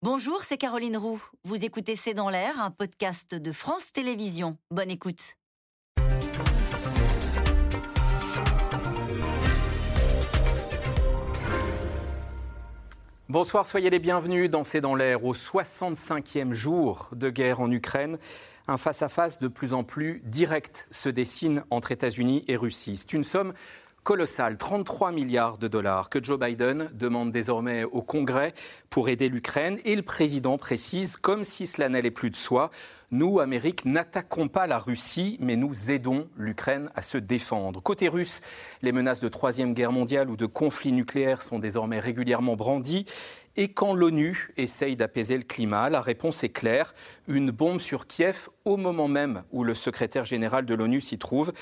Bonjour, c'est Caroline Roux. Vous écoutez C'est dans l'air, un podcast de France Télévisions. Bonne écoute. Bonsoir, soyez les bienvenus dans C'est dans l'air au 65e jour de guerre en Ukraine. Un face-à-face de plus en plus direct se dessine entre États-Unis et Russie. C'est une somme colossal, 33 milliards de dollars, que Joe Biden demande désormais au Congrès pour aider l'Ukraine. Et le président précise, comme si cela n'allait plus de soi, nous, Amérique, n'attaquons pas la Russie, mais nous aidons l'Ukraine à se défendre. Côté russe, les menaces de troisième guerre mondiale ou de conflit nucléaire sont désormais régulièrement brandies. Et quand l'ONU essaye d'apaiser le climat, la réponse est claire, une bombe sur Kiev au moment même où le secrétaire général de l'ONU s'y trouve.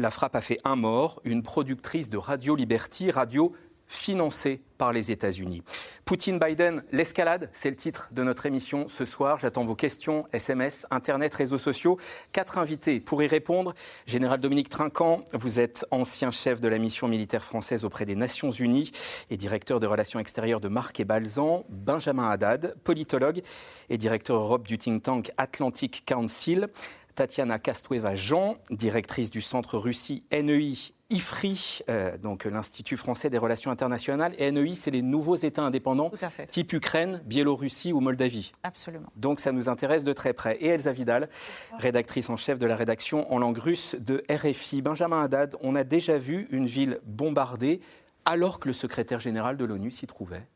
La frappe a fait un mort, une productrice de Radio Liberty, radio financé par les États-Unis. Poutine-Biden, l'escalade, c'est le titre de notre émission ce soir. J'attends vos questions, SMS, Internet, réseaux sociaux. Quatre invités pour y répondre. Général Dominique Trinquant, vous êtes ancien chef de la mission militaire française auprès des Nations Unies et directeur de relations extérieures de Marc et Balzan. Benjamin Haddad, politologue et directeur Europe du think tank Atlantic Council. Tatiana Kastueva-Jean, directrice du centre Russie NEI IFRI, euh, donc l'Institut français des relations internationales, et NEI, c'est les nouveaux États indépendants, type Ukraine, Biélorussie ou Moldavie. Absolument. Donc ça nous intéresse de très près. Et Elsa Vidal, rédactrice en chef de la rédaction en langue russe de RFI. Benjamin Haddad, on a déjà vu une ville bombardée alors que le secrétaire général de l'ONU s'y trouvait.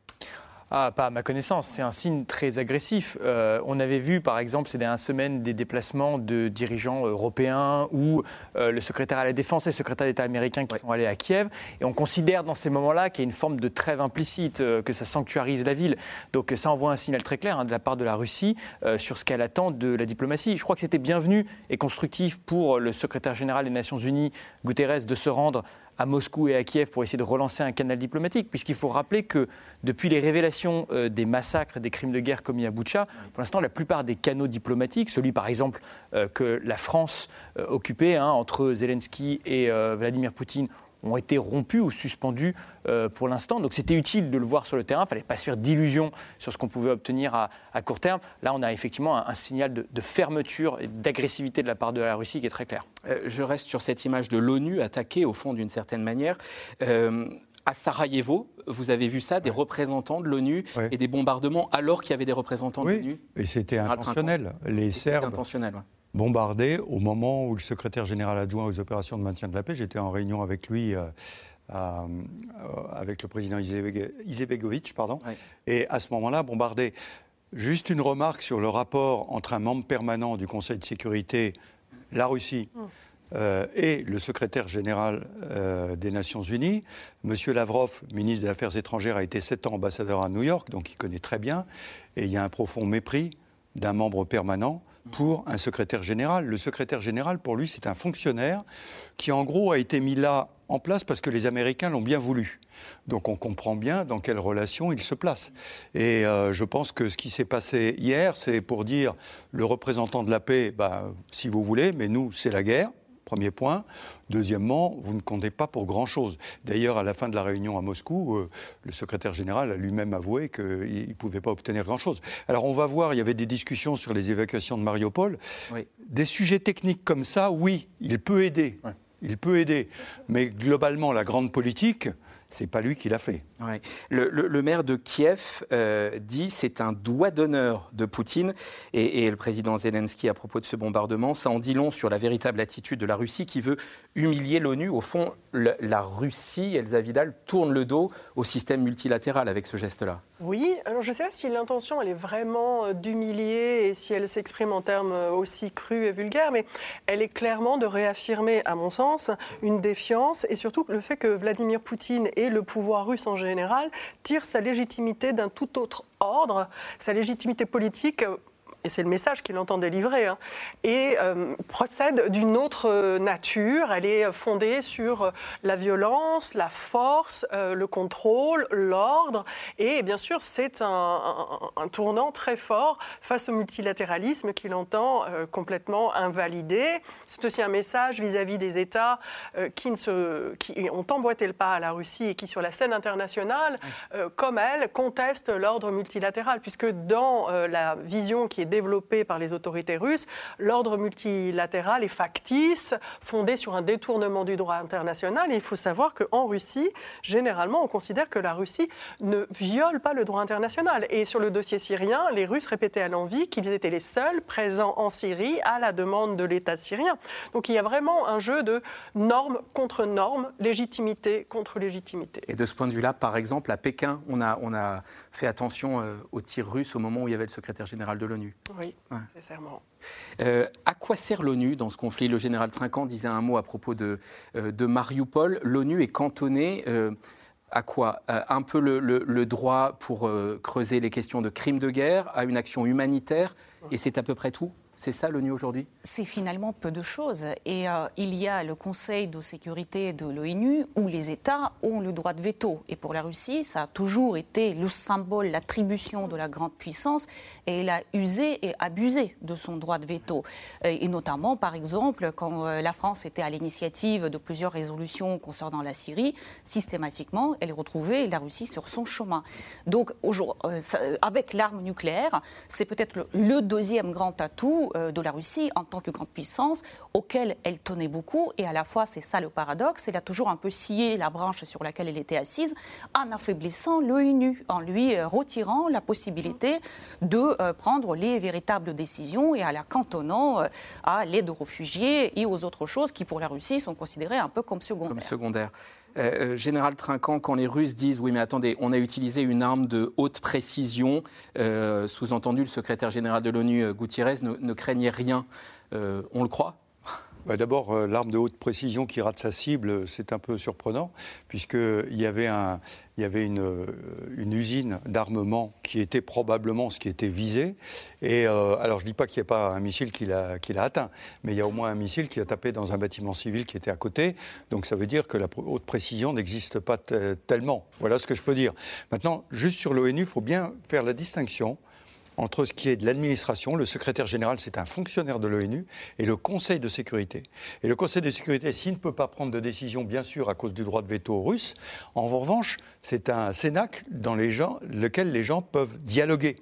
Ah, pas à ma connaissance. C'est un signe très agressif. Euh, on avait vu, par exemple, ces dernières semaines, des déplacements de dirigeants européens ou euh, le secrétaire à la Défense et le secrétaire d'État américain qui sont allés à Kiev. Et on considère dans ces moments-là qu'il y a une forme de trêve implicite, euh, que ça sanctuarise la ville. Donc ça envoie un signal très clair hein, de la part de la Russie sur ce qu'elle attend de la diplomatie. Je crois que c'était bienvenu et constructif pour le secrétaire général des Nations Unies, Guterres, de se rendre à Moscou et à Kiev pour essayer de relancer un canal diplomatique, puisqu'il faut rappeler que depuis les révélations euh, des massacres, des crimes de guerre commis à Boucha, pour l'instant, la plupart des canaux diplomatiques, celui par exemple euh, que la France euh, occupait hein, entre Zelensky et Vladimir Poutine, ont été rompus ou suspendus euh, pour l'instant. Donc c'était utile de le voir sur le terrain. Il ne fallait pas se faire d'illusions sur ce qu'on pouvait obtenir à, court terme. Là, on a effectivement un, signal de, fermeture et d'agressivité de la part de la Russie qui est très clair. Euh, je reste sur cette image de l'ONU attaquée, au fond, d'une certaine manière. Euh, à Sarajevo, vous avez vu ça, des représentants de l'ONU et des bombardements alors qu'il y avait des représentants de l'ONU? Et c'était intentionnel. Les Serbes, intentionnel, bombardé au moment où le secrétaire général adjoint aux opérations de maintien de la paix, j'étais en réunion avec lui, euh, euh, avec le président Izebegovic, pardon, et à ce moment-là, bombardé. Juste une remarque sur le rapport entre un membre permanent du Conseil de sécurité, la Russie, hum. euh, et le secrétaire général des Nations Unies. Monsieur Lavrov, ministre des Affaires étrangères, a été sept ans ambassadeur à New York, donc il connaît très bien. Et il y a un profond mépris d'un membre permanent pour un secrétaire général. Le secrétaire général, pour lui, c'est un fonctionnaire qui, en gros, a été mis là en place parce que les Américains l'ont bien voulu. Donc on comprend bien dans quelle relation il se place. Et euh, je pense que ce qui s'est passé hier, c'est pour dire le représentant de la paix, bah, si vous voulez, mais nous, c'est la guerre. Premier point. Deuxièmement, vous ne comptez pas pour grand-chose. D'ailleurs, à la fin de la réunion à Moscou, euh, le secrétaire général a lui-même avoué qu'il ne pouvait pas obtenir grand-chose. Alors on va voir, il y avait des discussions sur les évacuations de Mariupol. Des sujets techniques comme ça, oui, il peut aider. Il peut aider. Mais globalement, la grande politique, c'est pas lui qui l'a fait. Le, maire de Kiev euh, dit c'est un doigt d'honneur de Poutine et, le président Zelensky à propos de ce bombardement, ça en dit long sur la véritable attitude de la Russie qui veut humilier l'ONU. Au fond, la Russie, Elsa Vidal, tourne le dos au système multilatéral avec ce geste-là. Oui, alors je ne sais pas si l'intention elle est vraiment euh, d'humilier et si elle s'exprime en termes euh, aussi crus et vulgaires, mais elle est clairement de réaffirmer, à mon sens, une défiance et surtout le fait que Vladimir Poutine et le pouvoir russe en général tirent sa légitimité d'un tout autre ordre, sa légitimité politique et c'est le message qu'il entend délivrer, hein, et procède d'une autre nature. Elle est fondée sur la violence, la force, le contrôle, l'ordre, et bien sûr, c'est un, un, tournant très fort face au multilatéralisme qu'il entend complètement invalider. C'est aussi un message vis-à-vis des États qui, ne se, qui ont emboîté le pas à la Russie et qui, sur la scène internationale, comme elle, contestent l'ordre multilatéral, puisque dans euh, la vision qui est développée par les autorités russes, l'ordre multilatéral est factice, fondé sur un détournement du droit international. Il faut savoir qu'en Russie, généralement, on considère que la Russie ne viole pas le droit international. Et sur le dossier syrien, les Russes répétaient à l'envie qu'ils étaient les seuls présents en Syrie à la demande de l'État syrien. Donc il y a vraiment un jeu de normes contre normes, légitimité contre légitimité. Et de ce point de vue-là, par exemple, à Pékin, on a, on a fait attention euh, aux tirs russes au moment où il y avait le secrétaire général de l'ONU. Oui, sincèrement. Euh, à quoi sert l'ONU dans ce conflit? Le général Trinquant disait un mot à propos de, euh, de Mariupol. L'ONU est cantonnée à quoi? Un peu le, le droit pour creuser les questions de crimes de guerre, à une action humanitaire, et c'est à peu près tout? C'est ça l'ONU aujourd'hui? C'est finalement peu de choses. Et euh, il y a le Conseil de sécurité de l'ONU où les États ont le droit de veto. Et pour la Russie, ça a toujours été le symbole, l'attribution de la grande puissance. Et elle a usé et abusé de son droit de veto. Et, notamment, par exemple, quand euh, la France était à l'initiative de plusieurs résolutions concernant la Syrie, systématiquement, elle retrouvait la Russie sur son chemin. Donc, euh, avec l'arme nucléaire, c'est peut-être le deuxième grand atout euh, de la Russie en tant que grande puissance, auquel elle tenait beaucoup. Et à la fois, c'est ça le paradoxe, elle a toujours un peu scié la branche sur laquelle elle était assise en affaiblissant l'ONU, en lui euh, retirant la possibilité de euh, prendre les véritables décisions et à la cantonnant à l'aide aux réfugiés et aux autres choses qui, pour la Russie, sont considérées un peu comme secondaires. Comme secondaires. Euh, euh, général Trinquant, quand les Russes disent oui mais attendez, on a utilisé une arme de haute précision, euh, sous-entendu le secrétaire général de l'ONU, Gutiérrez, ne, craignait rien, on le croit bah, D'abord, l'arme de haute précision qui rate sa cible, c'est un peu surprenant, puisqu'il y avait un, il y avait une, euh, usine d'armement qui était probablement ce qui était visé. Et euh, alors, je ne dis pas qu'il n'y a pas un missile qui l'a atteint, mais il y a au moins un missile qui a tapé dans un bâtiment civil qui était à côté. Donc, ça veut dire que la haute précision n'existe pas tellement. Voilà ce que je peux dire. Maintenant, juste sur l'ONU, il faut bien faire la distinction entre ce qui est de l'administration, le secrétaire général, c'est un fonctionnaire de l'ONU, et le Conseil de sécurité. Et le Conseil de sécurité, s'il ne peut pas prendre de décision, bien sûr, à cause du droit de veto russe, en revanche, c'est un cénacle dans lequel les gens peuvent dialoguer.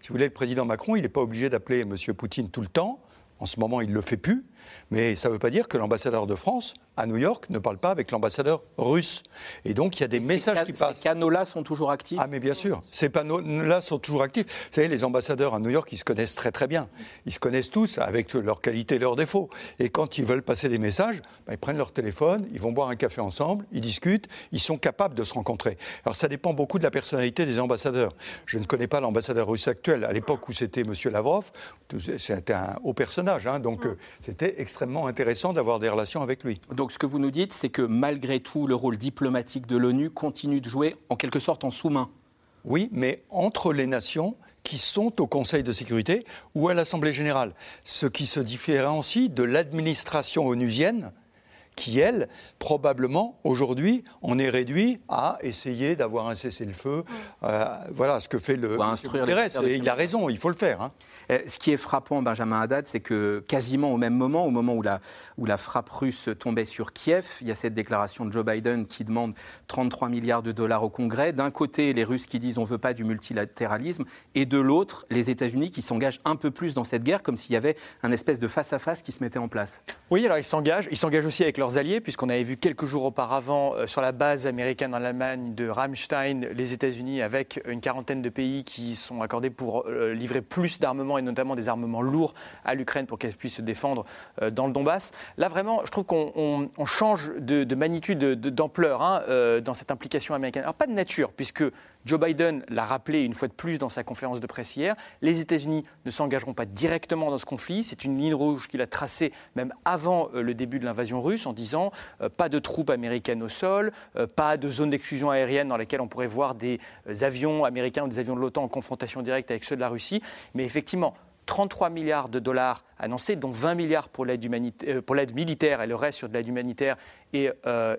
Si vous voulez, le président Macron, il n'est pas obligé d'appeler M. Poutine tout le temps. En ce moment, il ne le fait plus. Mais ça ne veut pas dire que l'ambassadeur de France à New York ne parle pas avec l'ambassadeur russe. Et donc il y a des messages qui passent. Ces canaux-là sont toujours actifs Ah mais bien sûr, ces panneaux-là sont toujours actifs. Vous savez, les ambassadeurs à New York, ils se connaissent très très bien. Ils se connaissent tous avec leurs qualités et leurs défauts. Et quand ils veulent passer des messages, bah, ils prennent leur téléphone, ils vont boire un café ensemble, ils discutent, ils sont capables de se rencontrer. Alors ça dépend beaucoup de la personnalité des ambassadeurs. Je ne connais pas l'ambassadeur russe actuel. À l'époque où c'était M. Lavrov, c'était un haut personnage, hein, donc euh, c'était extrêmement intéressant d'avoir des relations avec lui. Donc ce que vous nous dites, c'est que malgré tout, le rôle diplomatique de l'ONU continue de jouer en quelque sorte en sous-main. Oui, mais entre les nations qui sont au Conseil de sécurité ou à l'Assemblée générale. Ce qui se différencie de l'administration onusienne, qui, elle, probablement, aujourd'hui, on est réduit à essayer d'avoir un cessez-le-feu. Euh, voilà ce que fait le. instruire et il a raison, il faut le faire. Hein. Euh, ce qui est frappant, Benjamin Haddad, c'est que quasiment au même moment, au moment où la, où la frappe russe tombait sur Kiev, il y a cette déclaration de Joe Biden qui demande 33 milliards de dollars au Congrès. D'un côté, les Russes qui disent on ne veut pas du multilatéralisme, et de l'autre, les États-Unis qui s'engagent un peu plus dans cette guerre, comme s'il y avait un espèce de face-à-face qui se mettait en place. Oui, alors ils s'engagent. Ils s'engagent aussi avec alliés, puisqu'on avait vu quelques jours auparavant euh, sur la base américaine en Allemagne de Ramstein, les États-Unis, avec une quarantaine de pays qui sont accordés pour euh, livrer plus d'armements et notamment des armements lourds à l'Ukraine pour qu'elle puisse se défendre euh, dans le Donbass. Là, vraiment, je trouve qu'on change de, magnitude, d'ampleur hein, dans cette implication américaine. Alors, pas de nature, puisque Joe Biden l'a rappelé une fois de plus dans sa conférence de presse hier, les États-Unis ne s'engageront pas directement dans ce conflit. C'est une ligne rouge qu'il a tracée même avant euh, le début de l'invasion russe en disant euh, pas de troupes américaines au sol, euh, pas de zone d'exclusion aérienne dans laquelle on pourrait voir des avions américains ou des avions de l'OTAN en confrontation directe avec ceux de la Russie. Mais effectivement, 33 milliards de dollars annoncés, dont 20 milliards pour l'aide, militaire et le reste sur de l'aide humanitaire et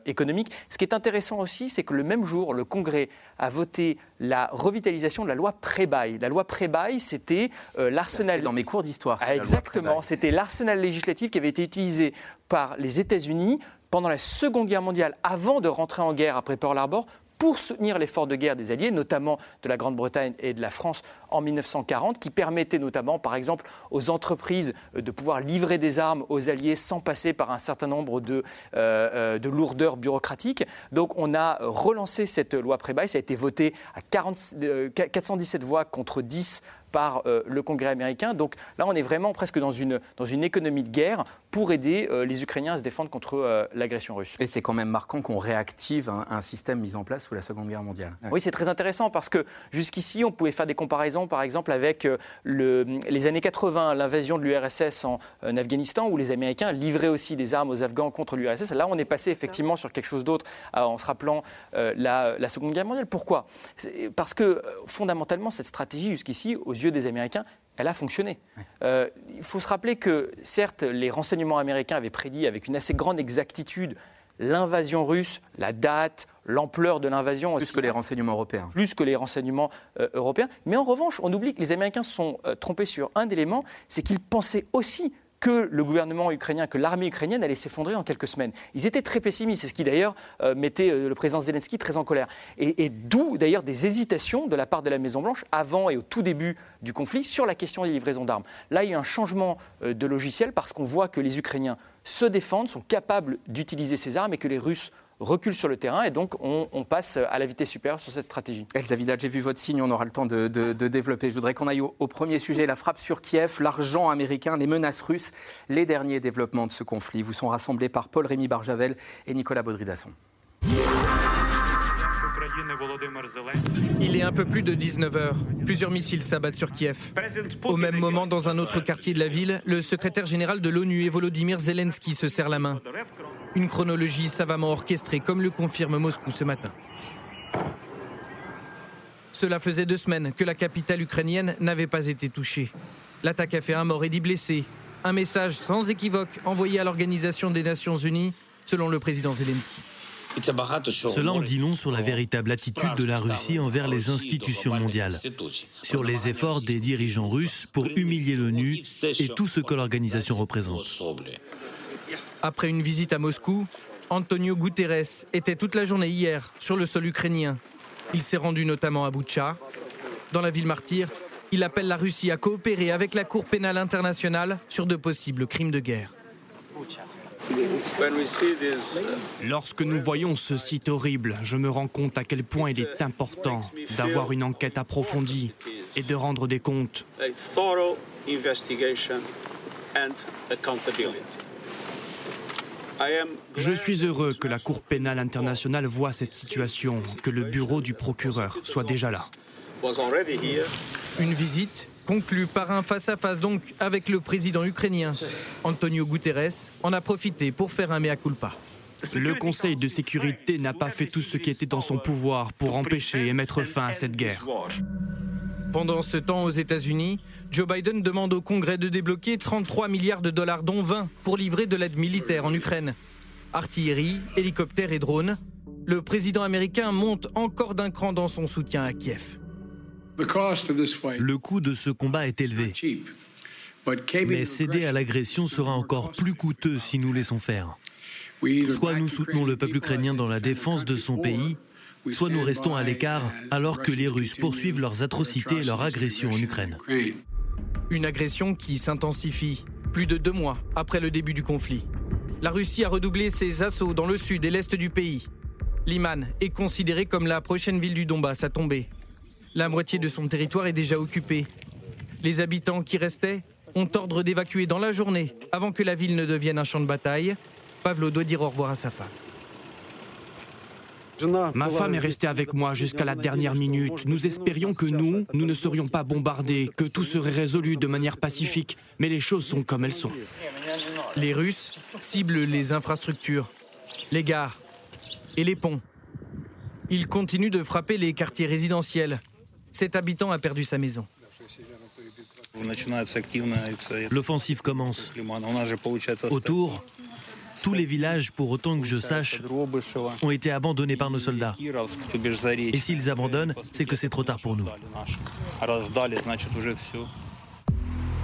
économique. Ce qui est intéressant aussi, c'est que le même jour, le Congrès a voté la revitalisation de la loi pré-bail. La loi pré-bail, c'était l'arsenal. Dans mes cours d'histoire. Ah, exactement, c'était l'arsenal législatif qui avait été utilisé par les États-Unis pendant la Seconde Guerre mondiale, avant de rentrer en guerre après Pearl Harbor, pour soutenir l'effort de guerre des Alliés, notamment de la Grande-Bretagne et de la France en 1940, qui permettait notamment, par exemple, aux entreprises euh, de pouvoir livrer des armes aux Alliés sans passer par un certain nombre de, euh, euh, de lourdeurs bureaucratiques. Donc on a relancé cette loi pré-bail, ça a été voté à 417 voix contre 10 par euh, le Congrès américain. Donc là, on est vraiment presque dans une, dans une économie de guerre pour aider euh, les Ukrainiens à se défendre contre euh, l'agression russe. Et c'est quand même marquant qu'on réactive un, système mis en place sous la Seconde Guerre mondiale. Oui, c'est très intéressant parce que jusqu'ici, on pouvait faire des comparaisons, par exemple, avec le, les années 80, l'invasion de l'URSS en, Afghanistan, où les Américains livraient aussi des armes aux Afghans contre l'URSS. Là, on est passé effectivement sur quelque chose d'autre en se rappelant la, la, Seconde Guerre mondiale. Pourquoi? Parce que fondamentalement, cette stratégie jusqu'ici, aux yeux des Américains, elle a fonctionné. Euh, il faut se rappeler que, certes, les renseignements américains avaient prédit avec une assez grande exactitude l'invasion russe, la date, l'ampleur de l'invasion. Plus que les renseignements européens. Plus que les renseignements euh, européens. Mais en revanche, on oublie que les Américains se sont euh, trompés sur un élément, c'est qu'ils pensaient aussi que le gouvernement ukrainien, que l'armée ukrainienne allait s'effondrer en quelques semaines. Ils étaient très pessimistes, c'est ce qui d'ailleurs euh, mettait euh, le président Zelensky très en colère. Et, d'où d'ailleurs des hésitations de la part de la Maison-Blanche avant et au tout début du conflit sur la question des livraisons d'armes. Là, il y a un changement euh, de logiciel parce qu'on voit que les Ukrainiens se défendent, sont capables d'utiliser ces armes et que les Russes recule sur le terrain et donc on, passe à la vitesse supérieure sur cette stratégie. Elsa Vidal, j'ai vu votre signe, on aura le temps de, développer. Je voudrais qu'on aille au, premier sujet, la frappe sur Kiev, l'argent américain, les menaces russes, les derniers développements de ce conflit. Vous sont rassemblés par Paul-Rémy Barjavel et Nicolas Baudridasson. Il est un peu plus de 19h. Plusieurs missiles s'abattent sur Kiev. Au même moment, dans un autre quartier de la ville, le secrétaire général de l'ONU et Volodymyr Zelensky se serre la main. Une chronologie savamment orchestrée, comme le confirme Moscou ce matin. Cela faisait deux semaines que la capitale ukrainienne n'avait pas été touchée. L'attaque a fait un mort et dix blessés. Un message sans équivoque envoyé à l'Organisation des Nations Unies, selon le président Zelensky. Cela en dit long sur la véritable attitude de la Russie envers les institutions mondiales, sur les efforts des dirigeants russes pour humilier l'ONU et tout ce que l'organisation représente. Après une visite à Moscou, Antonio Guterres était toute la journée hier sur le sol ukrainien. Il s'est rendu notamment à Boutcha. Dans la ville martyre, il appelle la Russie à coopérer avec la Cour pénale internationale sur de possibles crimes de guerre. Lorsque nous voyons ce site horrible, je me rends compte à quel point il est important d'avoir une enquête approfondie et de rendre des comptes. Je suis heureux que la Cour pénale internationale voit cette situation, que le bureau du procureur soit déjà là. Une visite conclue par un face-à-face donc avec le président ukrainien. Antonio Guterres en a profité pour faire un mea culpa. Le Conseil de sécurité n'a pas fait tout ce qui était dans son pouvoir pour empêcher et mettre fin à cette guerre. Pendant ce temps, aux États-Unis, Joe Biden demande au Congrès de débloquer 33 milliards de dollars, dont 20 pour livrer de l'aide militaire en Ukraine. Artillerie, hélicoptères et drones. Le président américain monte encore d'un cran dans son soutien à Kiev. Le coût de ce combat est élevé. Mais céder à l'agression sera encore plus coûteux si nous laissons faire. Soit nous soutenons le peuple ukrainien dans la défense de son pays, soit nous restons à l'écart alors que les Russes poursuivent leurs atrocités et leurs agressions en Ukraine. Une agression qui s'intensifie plus de deux mois après le début du conflit. La Russie a redoublé ses assauts dans le sud et l'est du pays. Liman est considéré comme la prochaine ville du Donbass à tomber. La moitié de son territoire est déjà occupée. Les habitants qui restaient ont ordre d'évacuer dans la journée avant que la ville ne devienne un champ de bataille. Pavlo doit dire au revoir à sa femme. Ma femme est restée avec moi jusqu'à la dernière minute. Nous espérions que nous, nous ne serions pas bombardés, que tout serait résolu de manière pacifique, mais les choses sont comme elles sont. Les Russes ciblent les infrastructures, les gares et les ponts. Ils continuent de frapper les quartiers résidentiels. Cet habitant a perdu sa maison. L'offensive commence. Autour, tous les villages, pour autant que je sache, ont été abandonnés par nos soldats. Et s'ils abandonnent, c'est que c'est trop tard pour nous.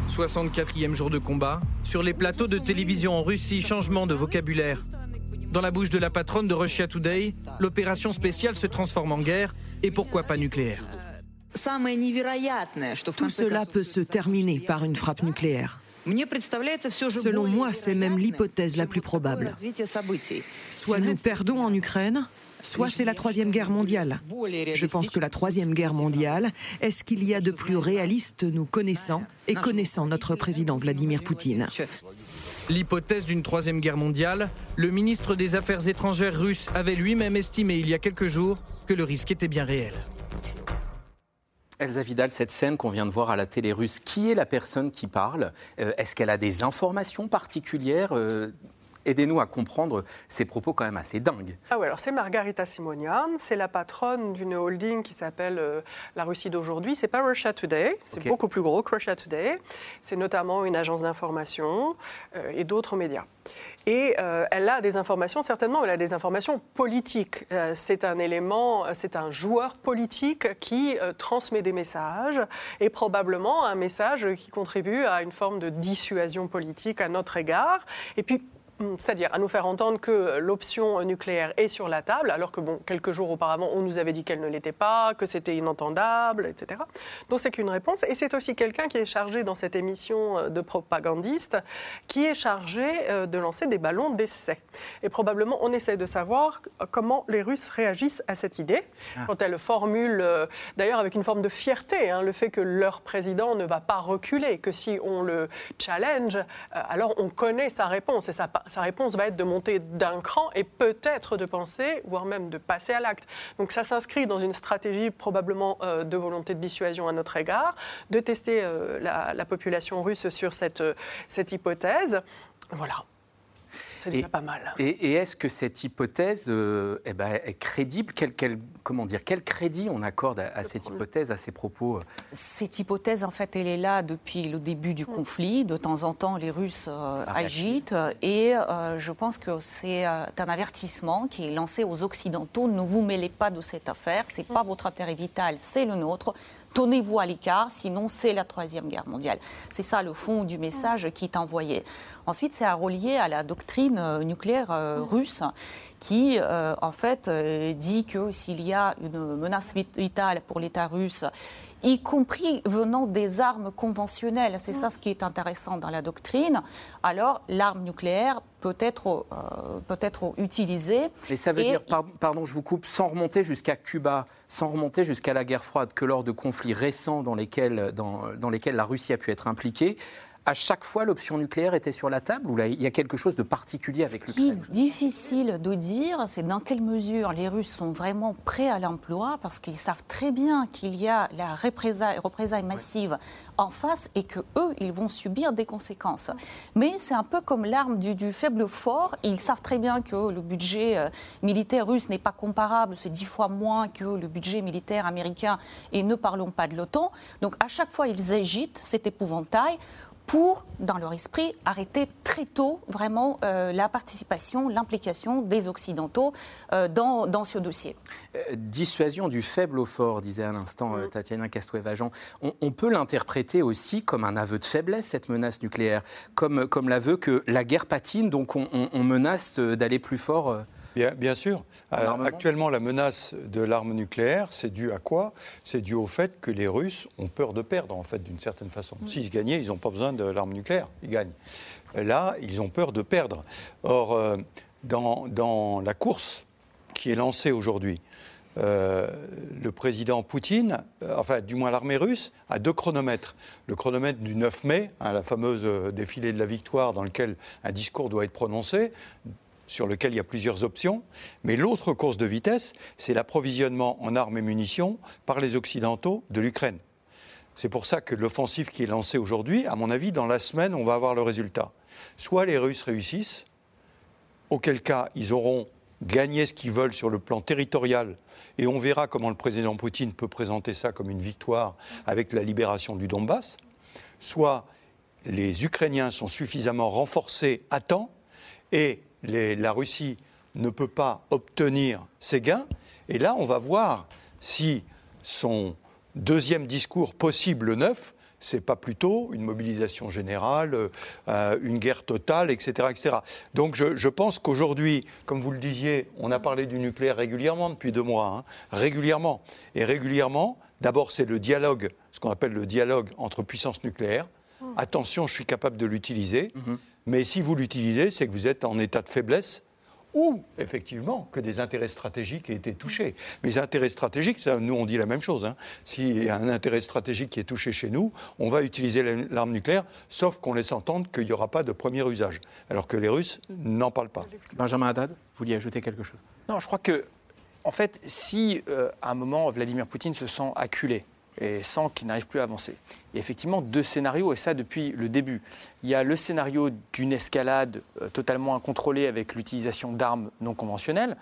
64e jour de combat. Sur les plateaux de télévision en Russie, changement de vocabulaire. Dans la bouche de la patronne de Russia Today, l'opération spéciale se transforme en guerre et pourquoi pas nucléaire? Tout cela peut se terminer par une frappe nucléaire. Selon moi, c'est même l'hypothèse la plus probable. Soit nous perdons en Ukraine, soit c'est la Troisième Guerre mondiale. Je pense que la Troisième Guerre mondiale est ce qu'il y a de plus réaliste nous connaissant et connaissant notre président Vladimir Poutine? L'hypothèse d'une troisième guerre mondiale, le ministre des Affaires étrangères russe avait lui-même estimé il y a quelques jours que le risque était bien réel. Elsa Vidal, cette scène qu'on vient de voir à la télé russe, qui est la personne qui parle? Euh, Est-ce qu'elle a des informations particulières euh, Aidez-nous à comprendre ces propos quand même assez dingues. Ah oui, alors c'est Margarita Simonian, c'est la patronne d'une holding qui s'appelle euh, la Russie d'aujourd'hui. C'est pas Russia Today, c'est beaucoup plus gros que Russia Today. C'est notamment une agence d'information et d'autres médias. Et euh, elle a des informations, certainement, elle a des informations politiques. Euh, c'est un élément, c'est un joueur politique qui euh, transmet des messages et probablement un message qui contribue à une forme de dissuasion politique à notre égard. Et puis, c'est-à-dire à nous faire entendre que l'option nucléaire est sur la table, alors que bon, quelques jours auparavant, on nous avait dit qu'elle ne l'était pas, que c'était inentendable, etc. Donc c'est qu'une réponse. Et c'est aussi quelqu'un qui est chargé dans cette émission euh, de propagandiste, qui est chargé euh, de lancer des ballons d'essai. Et probablement, on essaie de savoir comment les Russes réagissent à cette idée, ah. quand elle formule, euh, d'ailleurs avec une forme de fierté, hein, le fait que leur président ne va pas reculer, que si on le challenge, alors on connaît sa réponse et sa sa réponse va être de monter d'un cran et peut-être de penser, voire même de passer à l'acte. Donc ça s'inscrit dans une stratégie probablement euh, de volonté de dissuasion à notre égard, de tester euh, la, population russe sur cette, euh, cette hypothèse. Voilà. C'est déjà pas mal. Et, est-ce que cette hypothèse euh, eh ben, est crédible? Quel, comment dire, quel crédit on accorde à, cette hypothèse, à ces propos euh? Cette hypothèse, en fait, elle est là depuis le début du mm. conflit. De temps en temps, les Russes euh, agitent. Et je pense que c'est un avertissement qui est lancé aux Occidentaux. Ne vous mêlez pas de cette affaire. Ce n'est pas votre intérêt vital, c'est le nôtre tenez-vous à l'écart, sinon c'est la Troisième Guerre mondiale. C'est ça le fond du message qui est envoyé. Ensuite, c'est à relier à la doctrine euh, nucléaire euh, russe qui, euh, en fait, dit que s'il y a une menace vitale pour l'État russe, y compris venant des armes conventionnelles. C'est ça ce qui est intéressant dans la doctrine. Alors, l'arme nucléaire peut être, euh, peut être utilisée. Et ça veut dire, pardon, je vous coupe, sans remonter jusqu'à Cuba, sans remonter jusqu'à la guerre froide, que lors de conflits récents dans lesquels, dans, dans lesquels la Russie a pu être impliquée, à chaque fois l'option nucléaire était sur la table ou là, il y a quelque chose de particulier avec l'Ukraine Ce qui est difficile de dire, c'est dans quelle mesure les Russes sont vraiment prêts à l'emploi parce qu'ils savent très bien qu'il y a la représailles, représailles massive en face et que eux, ils vont subir des conséquences. Mais c'est un peu comme l'arme du, faible fort. Ils savent très bien que le budget euh, militaire russe n'est pas comparable, c'est dix fois moins que le budget militaire américain et ne parlons pas de l'OTAN. Donc à chaque fois, ils agitent cet épouvantail pour, dans leur esprit, arrêter très tôt vraiment euh, la participation, l'implication des Occidentaux euh, dans, dans, ce dossier. Euh, dissuasion du faible au fort, disait à l'instant mm. Tatiana Castouevajan. On, on peut l'interpréter aussi comme un aveu de faiblesse, cette menace nucléaire, comme, comme l'aveu que la guerre patine, donc on, on menace d'aller plus fort Bien, sûr. Euh, actuellement, la menace de l'arme nucléaire, c'est dû à quoi? C'est dû au fait que les Russes ont peur de perdre, en fait, d'une certaine façon. S'ils gagnaient, ils n'ont pas besoin de l'arme nucléaire, ils gagnent. Là, ils ont peur de perdre. Or, euh, dans, la course qui est lancée aujourd'hui, euh, le président Poutine, enfin du moins l'armée russe, a deux chronomètres. Le chronomètre du 9 mai, hein, la fameuse défilée de la victoire dans lequel un discours doit être prononcé, sur lequel il y a plusieurs options. Mais l'autre course de vitesse, c'est l'approvisionnement en armes et munitions par les Occidentaux de l'Ukraine. C'est pour ça que l'offensive qui est lancée aujourd'hui, à mon avis, dans la semaine, on va avoir le résultat. Soit les Russes réussissent, auquel cas ils auront gagné ce qu'ils veulent sur le plan territorial, et on verra comment le président Poutine peut présenter ça comme une victoire avec la libération du Donbass. Soit les Ukrainiens sont suffisamment renforcés à temps et la Russie ne peut pas obtenir ses gains. Et là, on va voir si son deuxième discours possible neuf, c'est pas plutôt une mobilisation générale, euh, une guerre totale, etc. etc. Donc je, pense qu'aujourd'hui, comme vous le disiez, on a parlé du nucléaire régulièrement depuis deux mois, hein, régulièrement. Et régulièrement, d'abord c'est le dialogue, ce qu'on appelle le dialogue entre puissances nucléaires. Mmh. Attention, je suis capable de l'utiliser, mmh. Mais si vous l'utilisez, c'est que vous êtes en état de faiblesse ou effectivement que des intérêts stratégiques aient été touchés. Mais les intérêts stratégiques, ça, nous on dit la même chose. Hein. S'il y a un intérêt stratégique qui est touché chez nous, on va utiliser l'arme nucléaire, sauf qu'on laisse entendre qu'il n'y aura pas de premier usage, alors que les Russes n'en parlent pas. Benjamin Haddad, vous vouliez ajouter quelque chose? Non, je crois que, en fait, si euh, à un moment Vladimir Poutine se sent acculé, et sans qu'il n'arrive plus à avancer. A effectivement deux scénarios, et ça depuis le début. Il y a le scénario d'une escalade euh, totalement incontrôlée avec l'utilisation d'armes non conventionnelles,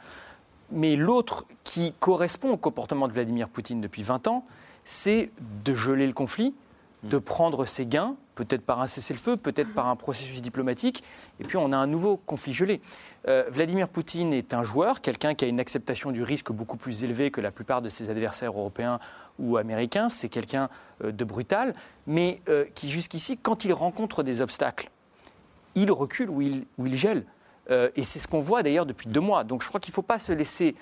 mais l'autre qui correspond au comportement de Vladimir Poutine depuis 20 ans, c'est de geler le conflit, de prendre ses gains, peut-être par un cessez-le-feu, peut-être par un processus diplomatique, et puis on a un nouveau conflit gelé. Euh, Vladimir Poutine est un joueur, quelqu'un qui a une acceptation du risque beaucoup plus élevée que la plupart de ses adversaires européens ou américain, c'est quelqu'un euh, de brutal, mais euh, qui jusqu'ici, quand il rencontre des obstacles, il recule ou il, gèle. Et c'est ce qu'on voit d'ailleurs depuis deux mois. Donc je crois qu'il ne faut pas se laisser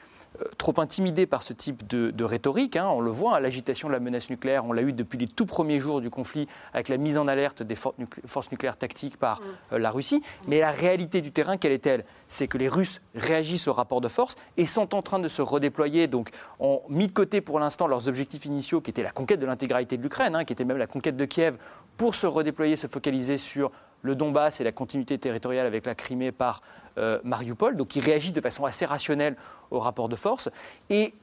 trop intimidé par ce type de, rhétorique. Hein. On le voit, hein, l'agitation de la menace nucléaire, on l'a eu depuis les tout premiers jours du conflit avec la mise en alerte des forces nucléaires tactiques par mm. euh, la Russie. Mais la réalité du terrain, quelle est-elle? C'est que les Russes réagissent au rapport de force et sont en train de se redéployer. Donc, ont mis de côté pour l'instant leurs objectifs initiaux, qui étaient la conquête de l'intégralité de l'Ukraine, hein, qui était même la conquête de Kiev, pour se redéployer, se focaliser sur le Donbass et la continuité territoriale avec la Crimée par euh, Mariupol, donc il réagit de façon assez rationnelle au rapport de force. Et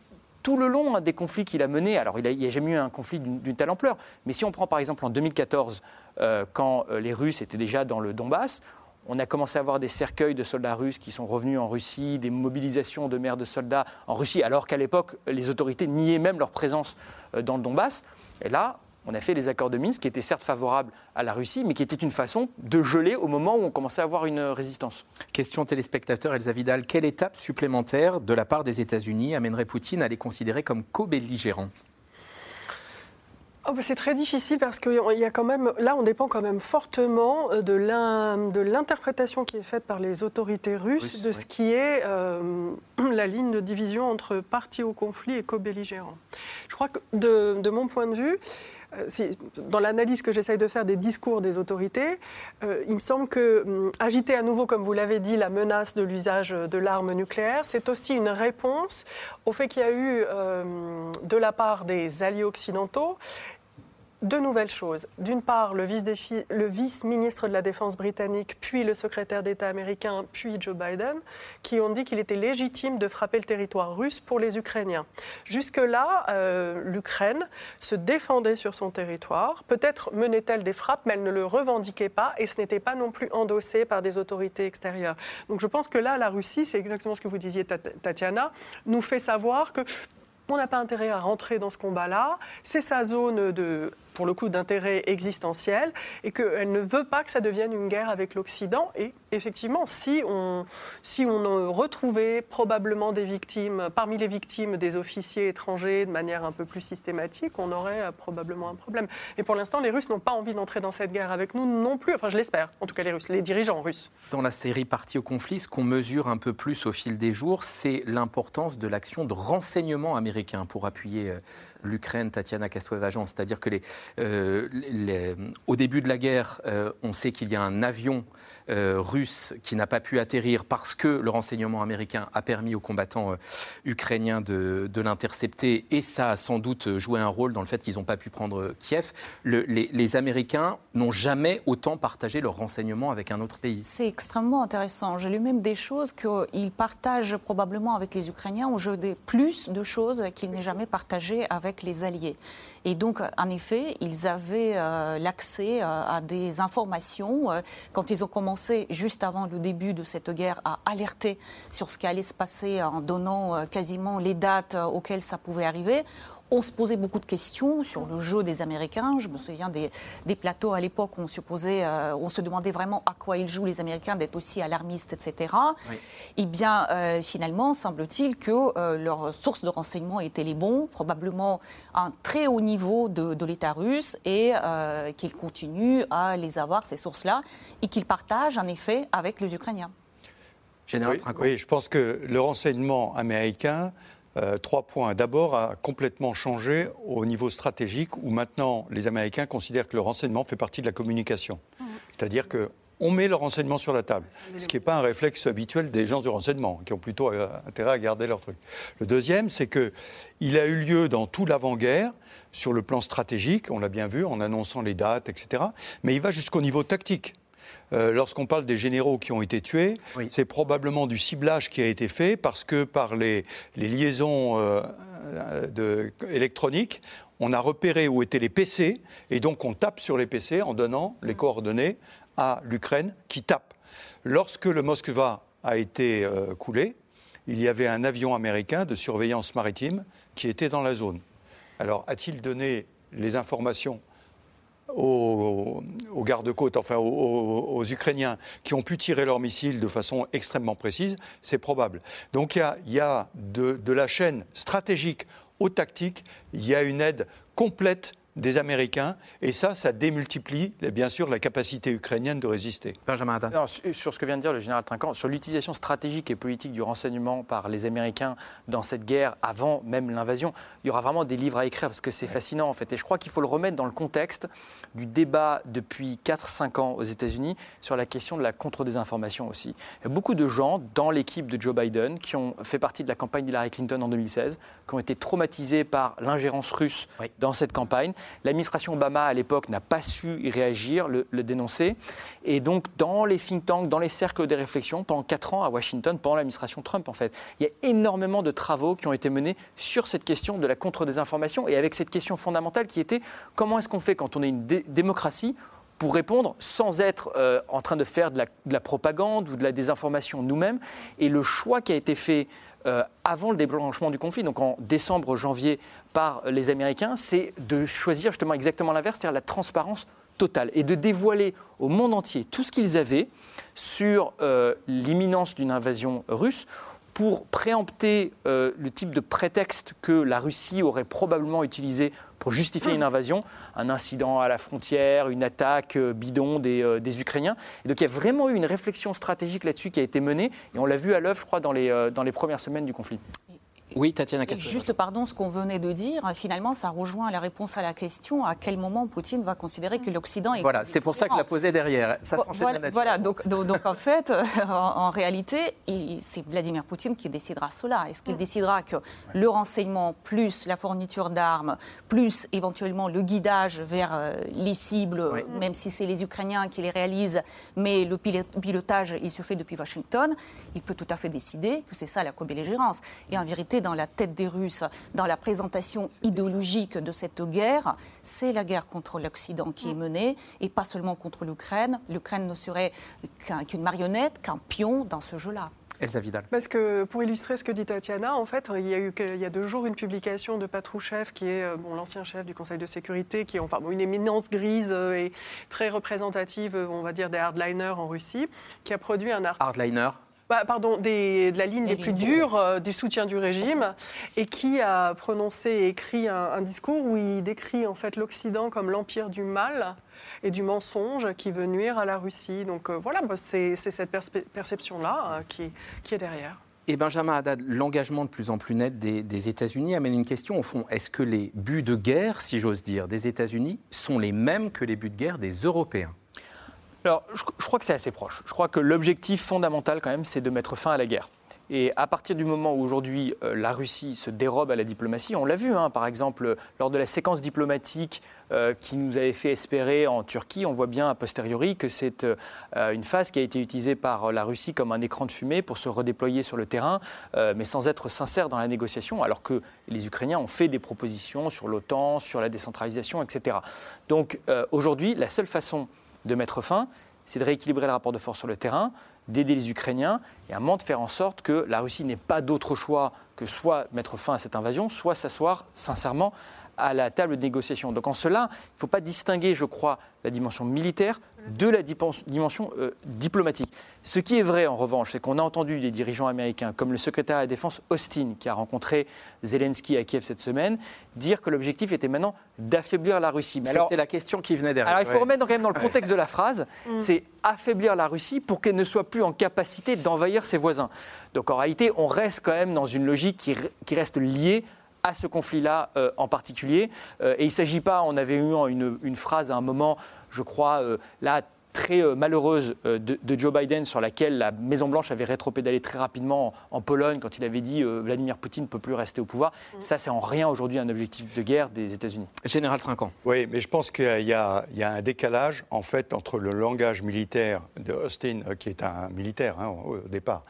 tout le long des conflits qu'il a menés, alors il n'y a, jamais eu un conflit d'une telle ampleur, mais si on prend par exemple en 2014, euh, quand euh, les Russes étaient déjà dans le Donbass, on a commencé à avoir des cercueils de soldats russes qui sont revenus en Russie, des mobilisations de mères de soldats en Russie, alors qu'à l'époque, les autorités niaient même leur présence dans le Donbass. Et là, on a fait les accords de Minsk qui étaient certes favorables à la Russie, mais qui étaient une façon de geler au moment où on commençait à avoir une résistance. Question téléspectateur Elsa Vidal. Quelle étape supplémentaire de la part des États-Unis amènerait Poutine à les considérer comme co-belligérants? Oh, bah, c'est très difficile parce que y a quand même, là, on dépend quand même fortement euh, de l'interprétation qui est faite par les autorités russes de ce qui est euh, la ligne de division entre partis au conflit et co-belligérants. Je crois que de, mon point de vue, euh, dans l'analyse que j'essaye de faire des discours des autorités, il me semble que hum, agiter à nouveau, comme vous l'avez dit, la menace de l'usage de l'arme nucléaire, c'est aussi une réponse au fait qu'il y a eu, de la part des alliés occidentaux, deux nouvelles choses. D'une part, le vice-ministre de la Défense britannique, puis le secrétaire d'État américain, puis Joe Biden, qui ont dit qu'il était légitime de frapper le territoire russe pour les Ukrainiens. Jusque-là, euh, l'Ukraine se défendait sur son territoire. Peut-être menait-elle des frappes, mais elle ne le revendiquait pas, et ce n'était pas non plus endossé par des autorités extérieures. Donc je pense que là, la Russie, c'est exactement ce que vous disiez, Tatiana, nous fait savoir que on n'a pas intérêt à rentrer dans ce combat-là. C'est sa zone de pour le coup d'intérêt existentiel et qu'elle ne veut pas que ça devienne une guerre avec l'Occident. Et effectivement, si on, si on retrouvait probablement des victimes, parmi les victimes des officiers étrangers de manière un peu plus systématique, on aurait euh, probablement un problème. Et pour l'instant, les Russes n'ont pas envie d'entrer dans cette guerre avec nous non plus. Enfin, je l'espère, en tout cas les Russes, les dirigeants russes. Dans la série Partie au conflit, ce qu'on mesure un peu plus au fil des jours, c'est l'importance de l'action de renseignement américain pour appuyer euh, l'Ukraine, Tatiana Kastoeva-Agence. C'est-à-dire que les, euh, au début de la guerre, euh, on sait qu'il y a un avion euh, russe qui n'a pas pu atterrir parce que le renseignement américain a permis aux combattants euh, ukrainiens de, l'intercepter et ça a sans doute joué un rôle dans le fait qu'ils n'ont pas pu prendre Kiev. les, Américains n'ont jamais autant partagé leurs renseignements avec un autre pays. C'est extrêmement intéressant. J'ai lu même des choses qu'ils partagent probablement avec les Ukrainiens ou plus de choses qu'ils n'aient jamais partagées avec les Alliés. Et donc, en effet, ils avaient euh, l'accès euh, à des informations euh, quand ils ont commencé, juste avant le début de cette guerre, à alerter sur ce qui allait se passer en donnant quasiment les dates auxquelles ça pouvait arriver on se posait beaucoup de questions sur le jeu des Américains. Je me souviens des, plateaux à l'époque où on se, posait, euh, on se demandait vraiment à quoi ils jouent les Américains, d'être aussi alarmistes, etc. Eh bien, euh, finalement, semble-t-il que euh, leurs sources de renseignement étaient les bons, probablement un très haut niveau de, l'État russe, et qu'ils continuent à les avoir, ces sources-là, et qu'ils partagent en effet avec les Ukrainiens. Général oui, oui, je pense que le renseignement américain euh, trois points. D'abord, a complètement changé au niveau stratégique, où maintenant les Américains considèrent que le renseignement fait partie de la communication. Mmh. C'est-à-dire que on met le renseignement sur la table, ce qui n'est pas un réflexe habituel des gens du renseignement, qui ont plutôt euh, intérêt à garder leur truc. Le deuxième, c'est qu'il a eu lieu dans tout l'avant-guerre, sur le plan stratégique, on l'a bien vu, en annonçant les dates, etc., mais il va jusqu'au niveau tactique. Euh, lorsqu'on parle des généraux qui ont été tués, c'est probablement du ciblage qui a été fait parce que par les, liaisons euh, électroniques, on a repéré où étaient les PC et donc on tape sur les PC en donnant les coordonnées à l'Ukraine qui tape. Lorsque le Moskva a été euh, coulé, il y avait un avion américain de surveillance maritime qui était dans la zone. Alors, a-t-il donné les informations aux, gardes-côtes, enfin aux, Ukrainiens, qui ont pu tirer leurs missiles de façon extrêmement précise, c'est probable. Donc il y a, de, la chaîne stratégique aux tactiques, il y a une aide complète des Américains. Et ça, ça démultiplie, bien sûr, la capacité ukrainienne de résister. Benjamin sur ce que vient de dire le général Trinquant, sur l'utilisation stratégique et politique du renseignement par les Américains dans cette guerre, avant même l'invasion, il y aura vraiment des livres à écrire parce que c'est fascinant, en fait. Et je crois qu'il faut le remettre dans le contexte du débat depuis 4-5 ans aux États-Unis sur la question de la contre-désinformation aussi. Il y a beaucoup de gens dans l'équipe de Joe Biden qui ont fait partie de la campagne d'Hillary Clinton en 2016, qui ont été traumatisés par l'ingérence russe dans cette campagne L'administration Obama, à l'époque, n'a pas su y réagir, le, dénoncer. Et donc, dans les think tanks, dans les cercles des réflexions, pendant quatre ans à Washington, pendant l'administration Trump, en fait, il y a énormément de travaux qui ont été menés sur cette question de la contre-désinformation et avec cette question fondamentale qui était comment est-ce qu'on fait quand on est une démocratie pour répondre sans être euh, en train de faire de la, de la, propagande ou de la désinformation nous-mêmes? Et le choix qui a été fait euh, avant le déclenchement du conflit, donc en décembre, janvier, par les Américains, c'est de choisir justement exactement l'inverse, c'est-à-dire la transparence totale et de dévoiler au monde entier tout ce qu'ils avaient sur euh, l'imminence d'une invasion russe pour préempter euh, le type de prétexte que la Russie aurait probablement utilisé pour justifier une invasion, un incident à la frontière, une attaque euh, bidon euh, des, Ukrainiens. Et donc il y a vraiment eu une réflexion stratégique là-dessus qui a été menée, et on l'a vu à l'œuvre, je crois, dans les, dans les premières semaines du conflit. Oui, Tatiana Juste, pardon, ce qu'on venait de dire, finalement, ça rejoint la réponse à la question à quel moment Poutine va considérer que l'Occident est. Voilà, c'est pour ça que la posée derrière. Ça voilà, voilà, donc, donc, en fait, en, réalité, c'est Vladimir Poutine qui décidera cela. Est-ce qu'il décidera que le renseignement, plus la fourniture d'armes, plus éventuellement le guidage vers euh, les cibles, même si c'est les Ukrainiens qui les réalisent, mais le pilotage, il se fait depuis Washington, il peut tout à fait décider que c'est ça la co-belligérance. Et en vérité, dans la tête des Russes, dans la présentation idéologique de cette guerre, c'est la guerre contre l'Occident qui est menée et pas seulement contre l'Ukraine. L'Ukraine ne serait qu'une marionnette, qu'un pion dans ce jeu-là. Elsa Vidal. Parce que pour illustrer ce que dit Tatiana, en fait, il y a eu il y a deux jours une publication de Patrouchev, qui est euh, bon, l'ancien chef du Conseil de sécurité, qui est enfin une éminence grise euh, et très représentative, on va dire, des hardliners en Russie, qui a produit un article. Hardliner bah, pardon, de la ligne les, plus dure euh, du soutien du régime, et qui a prononcé et écrit un, discours où il décrit en fait l'Occident comme l'empire du mal et du mensonge qui veut nuire à la Russie. Donc euh, voilà, bah, c'est cette perception-là euh, qui, qui, est derrière. Et Benjamin Haddad, l'engagement de plus en plus net des, des États-Unis amène une question au fond. Est-ce que les buts de guerre, si j'ose dire, des États-Unis sont les mêmes que les buts de guerre des Européens? Alors, je, crois que c'est assez proche. Je crois que l'objectif fondamental, quand même, c'est de mettre fin à la guerre. Et à partir du moment où aujourd'hui euh, la Russie se dérobe à la diplomatie, on l'a vu, hein, par exemple, lors de la séquence diplomatique euh, qui nous avait fait espérer en Turquie, on voit bien a posteriori que c'est euh, une phase qui a été utilisée par la Russie comme un écran de fumée pour se redéployer sur le terrain, mais sans être sincère dans la négociation, alors que les Ukrainiens ont fait des propositions sur l'OTAN, sur la décentralisation, etc. Donc aujourd'hui, la seule façon de mettre fin, c'est de rééquilibrer le rapport de force sur le terrain, d'aider les Ukrainiens et à un de faire en sorte que la Russie n'ait pas d'autre choix que soit mettre fin à cette invasion, soit s'asseoir sincèrement à la table de négociation. Donc en cela, il ne faut pas distinguer, je crois, la dimension militaire de la dimension euh, diplomatique. Ce qui est vrai, en revanche, c'est qu'on a entendu des dirigeants américains, comme le secrétaire à la Défense Austin, qui a rencontré Zelensky à Kiev cette semaine, dire que l'objectif était maintenant d'affaiblir la Russie. C'était la question qui venait derrière. Alors il faut remettre quand même dans le contexte de la phrase, mm. c'est affaiblir la Russie pour qu'elle ne soit plus en capacité d'envahir ses voisins. Donc en réalité, on reste quand même dans une logique qui, qui reste liée à ce conflit-là euh, en particulier. Euh, et il ne s'agit pas, on avait eu une, phrase à un moment, je crois, euh, là, très malheureuse de, Joe Biden sur laquelle la Maison-Blanche avait rétropédalé très rapidement en, Pologne quand il avait dit Vladimir Poutine ne peut plus rester au pouvoir. Mm. Ça, c'est en rien aujourd'hui un objectif de guerre des États-Unis. Général Trinquant. Oui, mais je pense qu'il y, a un décalage en fait entre le langage militaire de Austin, qui est un militaire hein, au départ,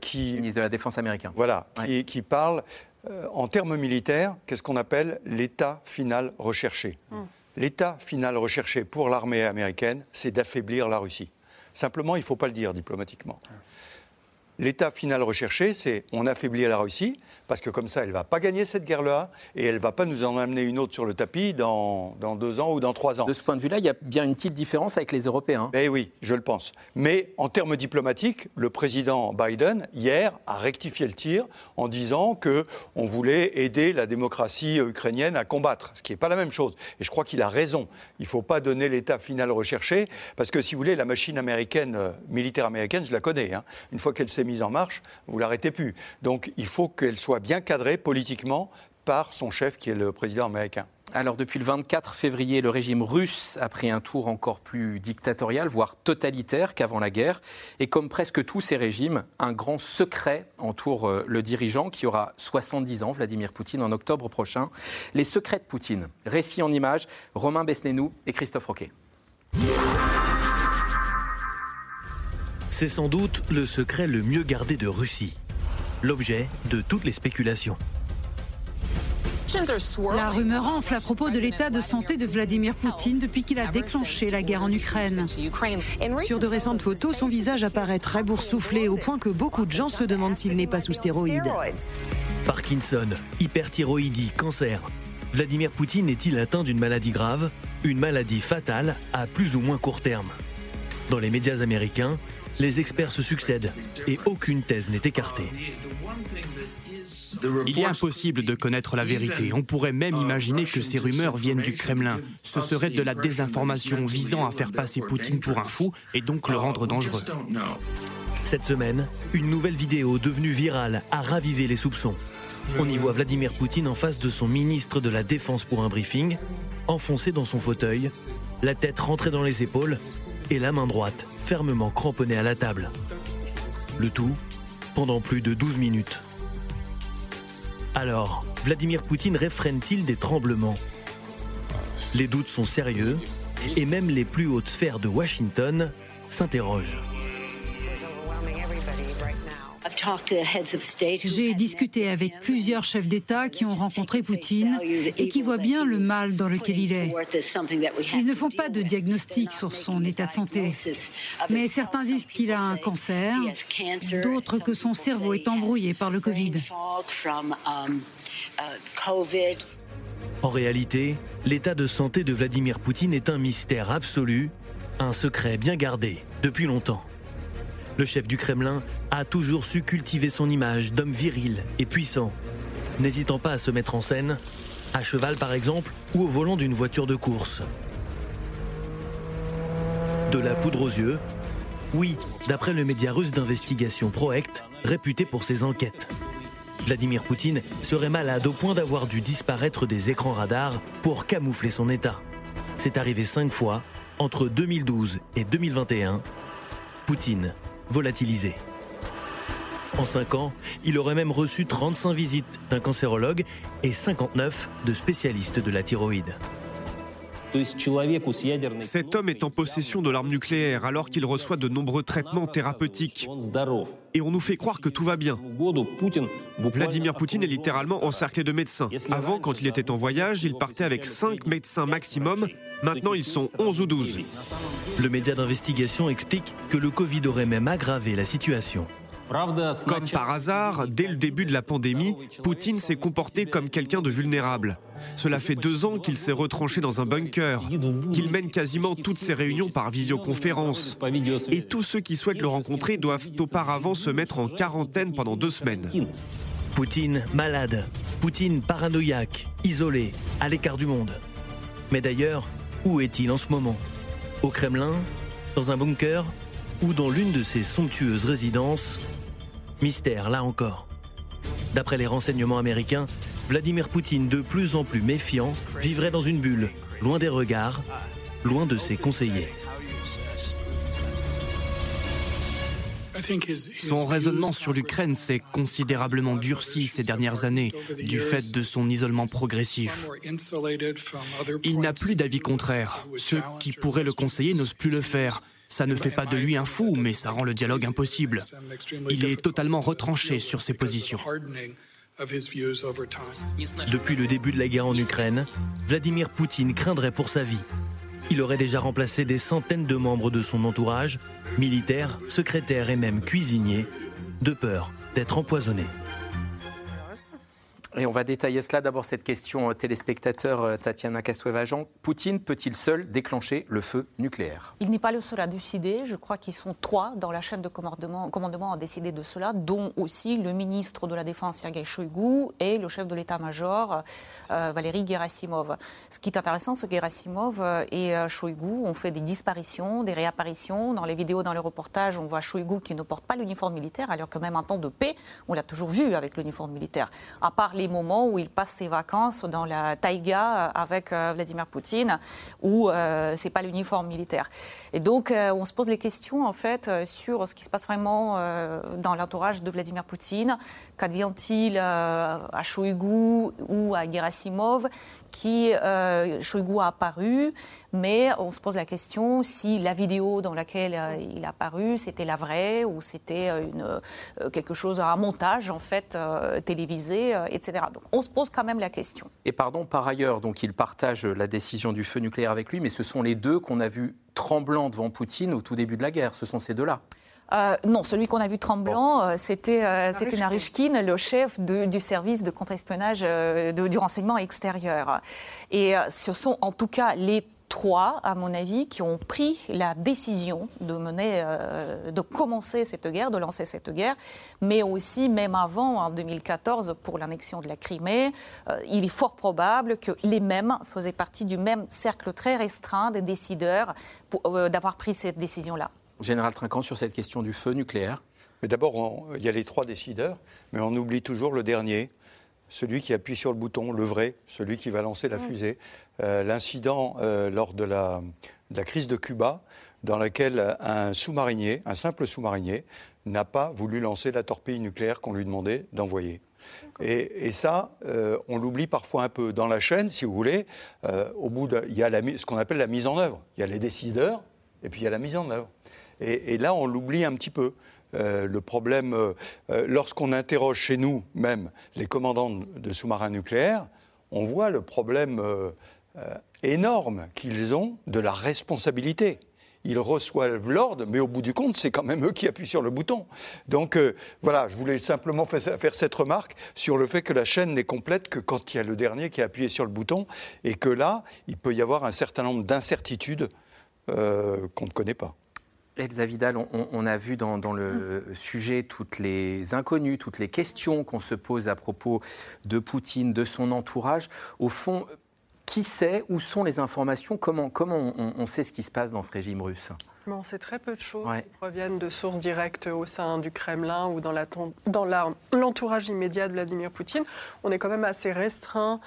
qui ministre de la Défense américain. Voilà, qui, qui parle euh, en termes militaires, qu'est-ce qu'on appelle l'état final recherché? Hmm. L'état final recherché pour l'armée américaine, c'est d'affaiblir la Russie. Simplement, il ne faut pas le dire diplomatiquement. L'état final recherché, c'est on affaiblit la Russie, parce que comme ça, elle ne va pas gagner cette guerre-là, et elle ne va pas nous en amener une autre sur le tapis dans, dans, deux ans ou dans trois ans. De ce point de vue-là, il y a bien une petite différence avec les Européens. Eh oui, je le pense. Mais en termes diplomatiques, le président Biden, hier, a rectifié le tir en disant qu'on voulait aider la démocratie ukrainienne à combattre, ce qui n'est pas la même chose. Et je crois qu'il a raison. Il ne faut pas donner l'état final recherché, parce que si vous voulez, la machine américaine, euh, militaire américaine, je la connais. Hein. Une fois qu'elle s'est mise en marche, vous l'arrêtez plus. Donc il faut qu'elle soit bien cadré politiquement par son chef qui est le président américain. Alors depuis le 24 février, le régime russe a pris un tour encore plus dictatorial, voire totalitaire qu'avant la guerre. Et comme presque tous ces régimes, un grand secret entoure euh, le dirigeant qui aura 70 ans, Vladimir Poutine, en octobre prochain. Les secrets de Poutine. Récit en images, Romain Besnénou et Christophe Roquet. C'est sans doute le secret le mieux gardé de Russie l'objet de toutes les spéculations. La rumeur enfle à propos de l'état de santé de Vladimir Poutine depuis qu'il a déclenché la guerre en Ukraine. Sur de récentes photos, son visage apparaît très boursouflé au point que beaucoup de gens se demandent s'il n'est pas sous stéroïdes. Parkinson, hyperthyroïdie, cancer. Vladimir Poutine est-il atteint d'une maladie grave, une maladie fatale à plus ou moins court terme Dans les médias américains, les experts se succèdent et aucune thèse n'est écartée. Il est impossible de connaître la vérité. On pourrait même imaginer que ces rumeurs viennent du Kremlin. Ce serait de la désinformation visant à faire passer Poutine pour un fou et donc le rendre dangereux. Cette semaine, une nouvelle vidéo devenue virale a ravivé les soupçons. On y voit Vladimir Poutine en face de son ministre de la Défense pour un briefing, enfoncé dans son fauteuil, la tête rentrée dans les épaules et la main droite fermement cramponnée à la table. Le tout pendant plus de 12 minutes. Alors, Vladimir Poutine réfrène-t-il des tremblements? Les doutes sont sérieux et même les plus hautes sphères de Washington s'interrogent. J'ai discuté avec plusieurs chefs d'État qui ont rencontré Poutine et qui voient bien le mal dans lequel il est. Ils ne font pas de diagnostic sur son état de santé, mais certains disent qu'il a un cancer, d'autres que son cerveau est embrouillé par le Covid. En réalité, l'état de santé de Vladimir Poutine est un mystère absolu, un secret bien gardé depuis longtemps. Le chef du Kremlin a toujours su cultiver son image d'homme viril et puissant, n'hésitant pas à se mettre en scène, à cheval par exemple, ou au volant d'une voiture de course. De la poudre aux yeux Oui, d'après le média russe d'investigation Proect, réputé pour ses enquêtes. Vladimir Poutine serait malade au point d'avoir dû disparaître des écrans radars pour camoufler son état. C'est arrivé cinq fois entre 2012 et 2021. Poutine volatilisé. En 5 ans, il aurait même reçu 35 visites d'un cancérologue et 59 de spécialistes de la thyroïde. Cet homme est en possession de l'arme nucléaire alors qu'il reçoit de nombreux traitements thérapeutiques. Et on nous fait croire que tout va bien. Vladimir Poutine est littéralement encerclé de médecins. Avant, quand il était en voyage, il partait avec 5 médecins maximum. Maintenant, ils sont 11 ou 12. Le média d'investigation explique que le Covid aurait même aggravé la situation. Comme par hasard, dès le début de la pandémie, Poutine s'est comporté comme quelqu'un de vulnérable. Cela fait deux ans qu'il s'est retranché dans un bunker, qu'il mène quasiment toutes ses réunions par visioconférence. Et tous ceux qui souhaitent le rencontrer doivent auparavant se mettre en quarantaine pendant deux semaines. Poutine malade, Poutine paranoïaque, isolé, à l'écart du monde. Mais d'ailleurs, où est-il en ce moment? Au Kremlin? Dans un bunker? Ou dans l'une de ses somptueuses résidences? Mystère, là encore. D'après les renseignements américains, Vladimir Poutine, de plus en plus méfiant, vivrait dans une bulle, loin des regards, loin de ses conseillers. Son raisonnement sur l'Ukraine s'est considérablement durci ces dernières années du fait de son isolement progressif. Il n'a plus d'avis contraire. Ceux qui pourraient le conseiller n'osent plus le faire. Ça ne fait pas de lui un fou, mais ça rend le dialogue impossible. Il est totalement retranché sur ses positions. Depuis le début de la guerre en Ukraine, Vladimir Poutine craindrait pour sa vie. Il aurait déjà remplacé des centaines de membres de son entourage, militaires, secrétaires et même cuisiniers, de peur d'être empoisonné. Et on va détailler cela. D'abord, cette question euh, téléspectateur euh, Tatiana Kastueva-Jean. Poutine peut-il seul déclencher le feu nucléaire? Il n'est pas le seul à décider. Je crois qu'ils sont trois dans la chaîne de commandement, à décider de cela, dont aussi le ministre de la Défense Sergei Shoigu et le chef de l'état-major euh, Valéry Gerasimov. Ce qui est intéressant, c'est que Gerasimov et Shoigu ont fait des disparitions, des réapparitions. Dans les vidéos, dans les reportages, on voit Shoigu qui ne porte pas l'uniforme militaire, alors que même en temps de paix, on l'a toujours vu avec l'uniforme militaire. À part moments où il passe ses vacances dans la taïga avec euh, Vladimir Poutine, où euh, c'est pas l'uniforme militaire. Et donc, euh, on se pose les questions en fait sur ce qui se passe vraiment dans l'entourage de Vladimir Poutine. Qu'advient-il à Shoigu ou à Gerasimov? Qui euh, a apparu, mais on se pose la question si la vidéo dans laquelle euh, il a apparu, c'était la vraie ou c'était euh, une, quelque chose, un montage en fait télévisé, etc. Donc on se pose quand même la question. Et pardon, par ailleurs, donc il partage la décision du feu nucléaire avec lui, mais ce sont les deux qu'on a vus tremblants devant Poutine au tout début de la guerre. Ce sont ces deux-là. Euh, non, celui qu'on a vu tremblant, euh, c'était euh, Narishkin, le chef du service de contre-espionnage du renseignement extérieur. Et ce sont en tout cas les trois, à mon avis, qui ont pris la décision de mener, de commencer cette guerre, de lancer cette guerre, mais aussi, même avant, en 2014, pour l'annexion de la Crimée, il est fort probable que les mêmes faisaient partie du même cercle très restreint des décideurs d'avoir pris cette décision-là. Général Trinquant, sur cette question du feu nucléaire D'abord, il y a les trois décideurs, mais on oublie toujours le dernier, celui qui appuie sur le bouton, le vrai, celui qui va lancer la fusée. Euh, l'incident euh, lors de la, crise de Cuba, dans laquelle un sous-marinier, un simple sous-marinier, n'a pas voulu lancer la torpille nucléaire qu'on lui demandait d'envoyer. Et, ça, euh, on l'oublie parfois un peu. Dans la chaîne, si vous voulez, au bout il y a ce qu'on appelle la mise en œuvre. Il y a les décideurs et puis il y a la mise en œuvre. Et, là, on l'oublie un petit peu. Euh, le problème, euh, euh, lorsqu'on interroge chez nous même les commandants de sous-marins nucléaires, on voit le problème énorme qu'ils ont de la responsabilité. Ils reçoivent l'ordre, mais au bout du compte, c'est quand même eux qui appuient sur le bouton. Donc voilà, je voulais simplement faire cette remarque sur le fait que la chaîne n'est complète que quand il y a le dernier qui a appuyé sur le bouton, et que là, il peut y avoir un certain nombre d'incertitudes qu'on ne connaît pas. Elsa Vidal, on, a vu dans, le sujet toutes les inconnues, toutes les questions qu'on se pose à propos de Poutine, de son entourage. Au fond, qui sait où sont les informations Comment, comment on, sait ce qui se passe dans ce régime russe? On sait très peu de choses qui proviennent de sources directes au sein du Kremlin ou dans l'entourage immédiat de Vladimir Poutine. On est quand même assez restreint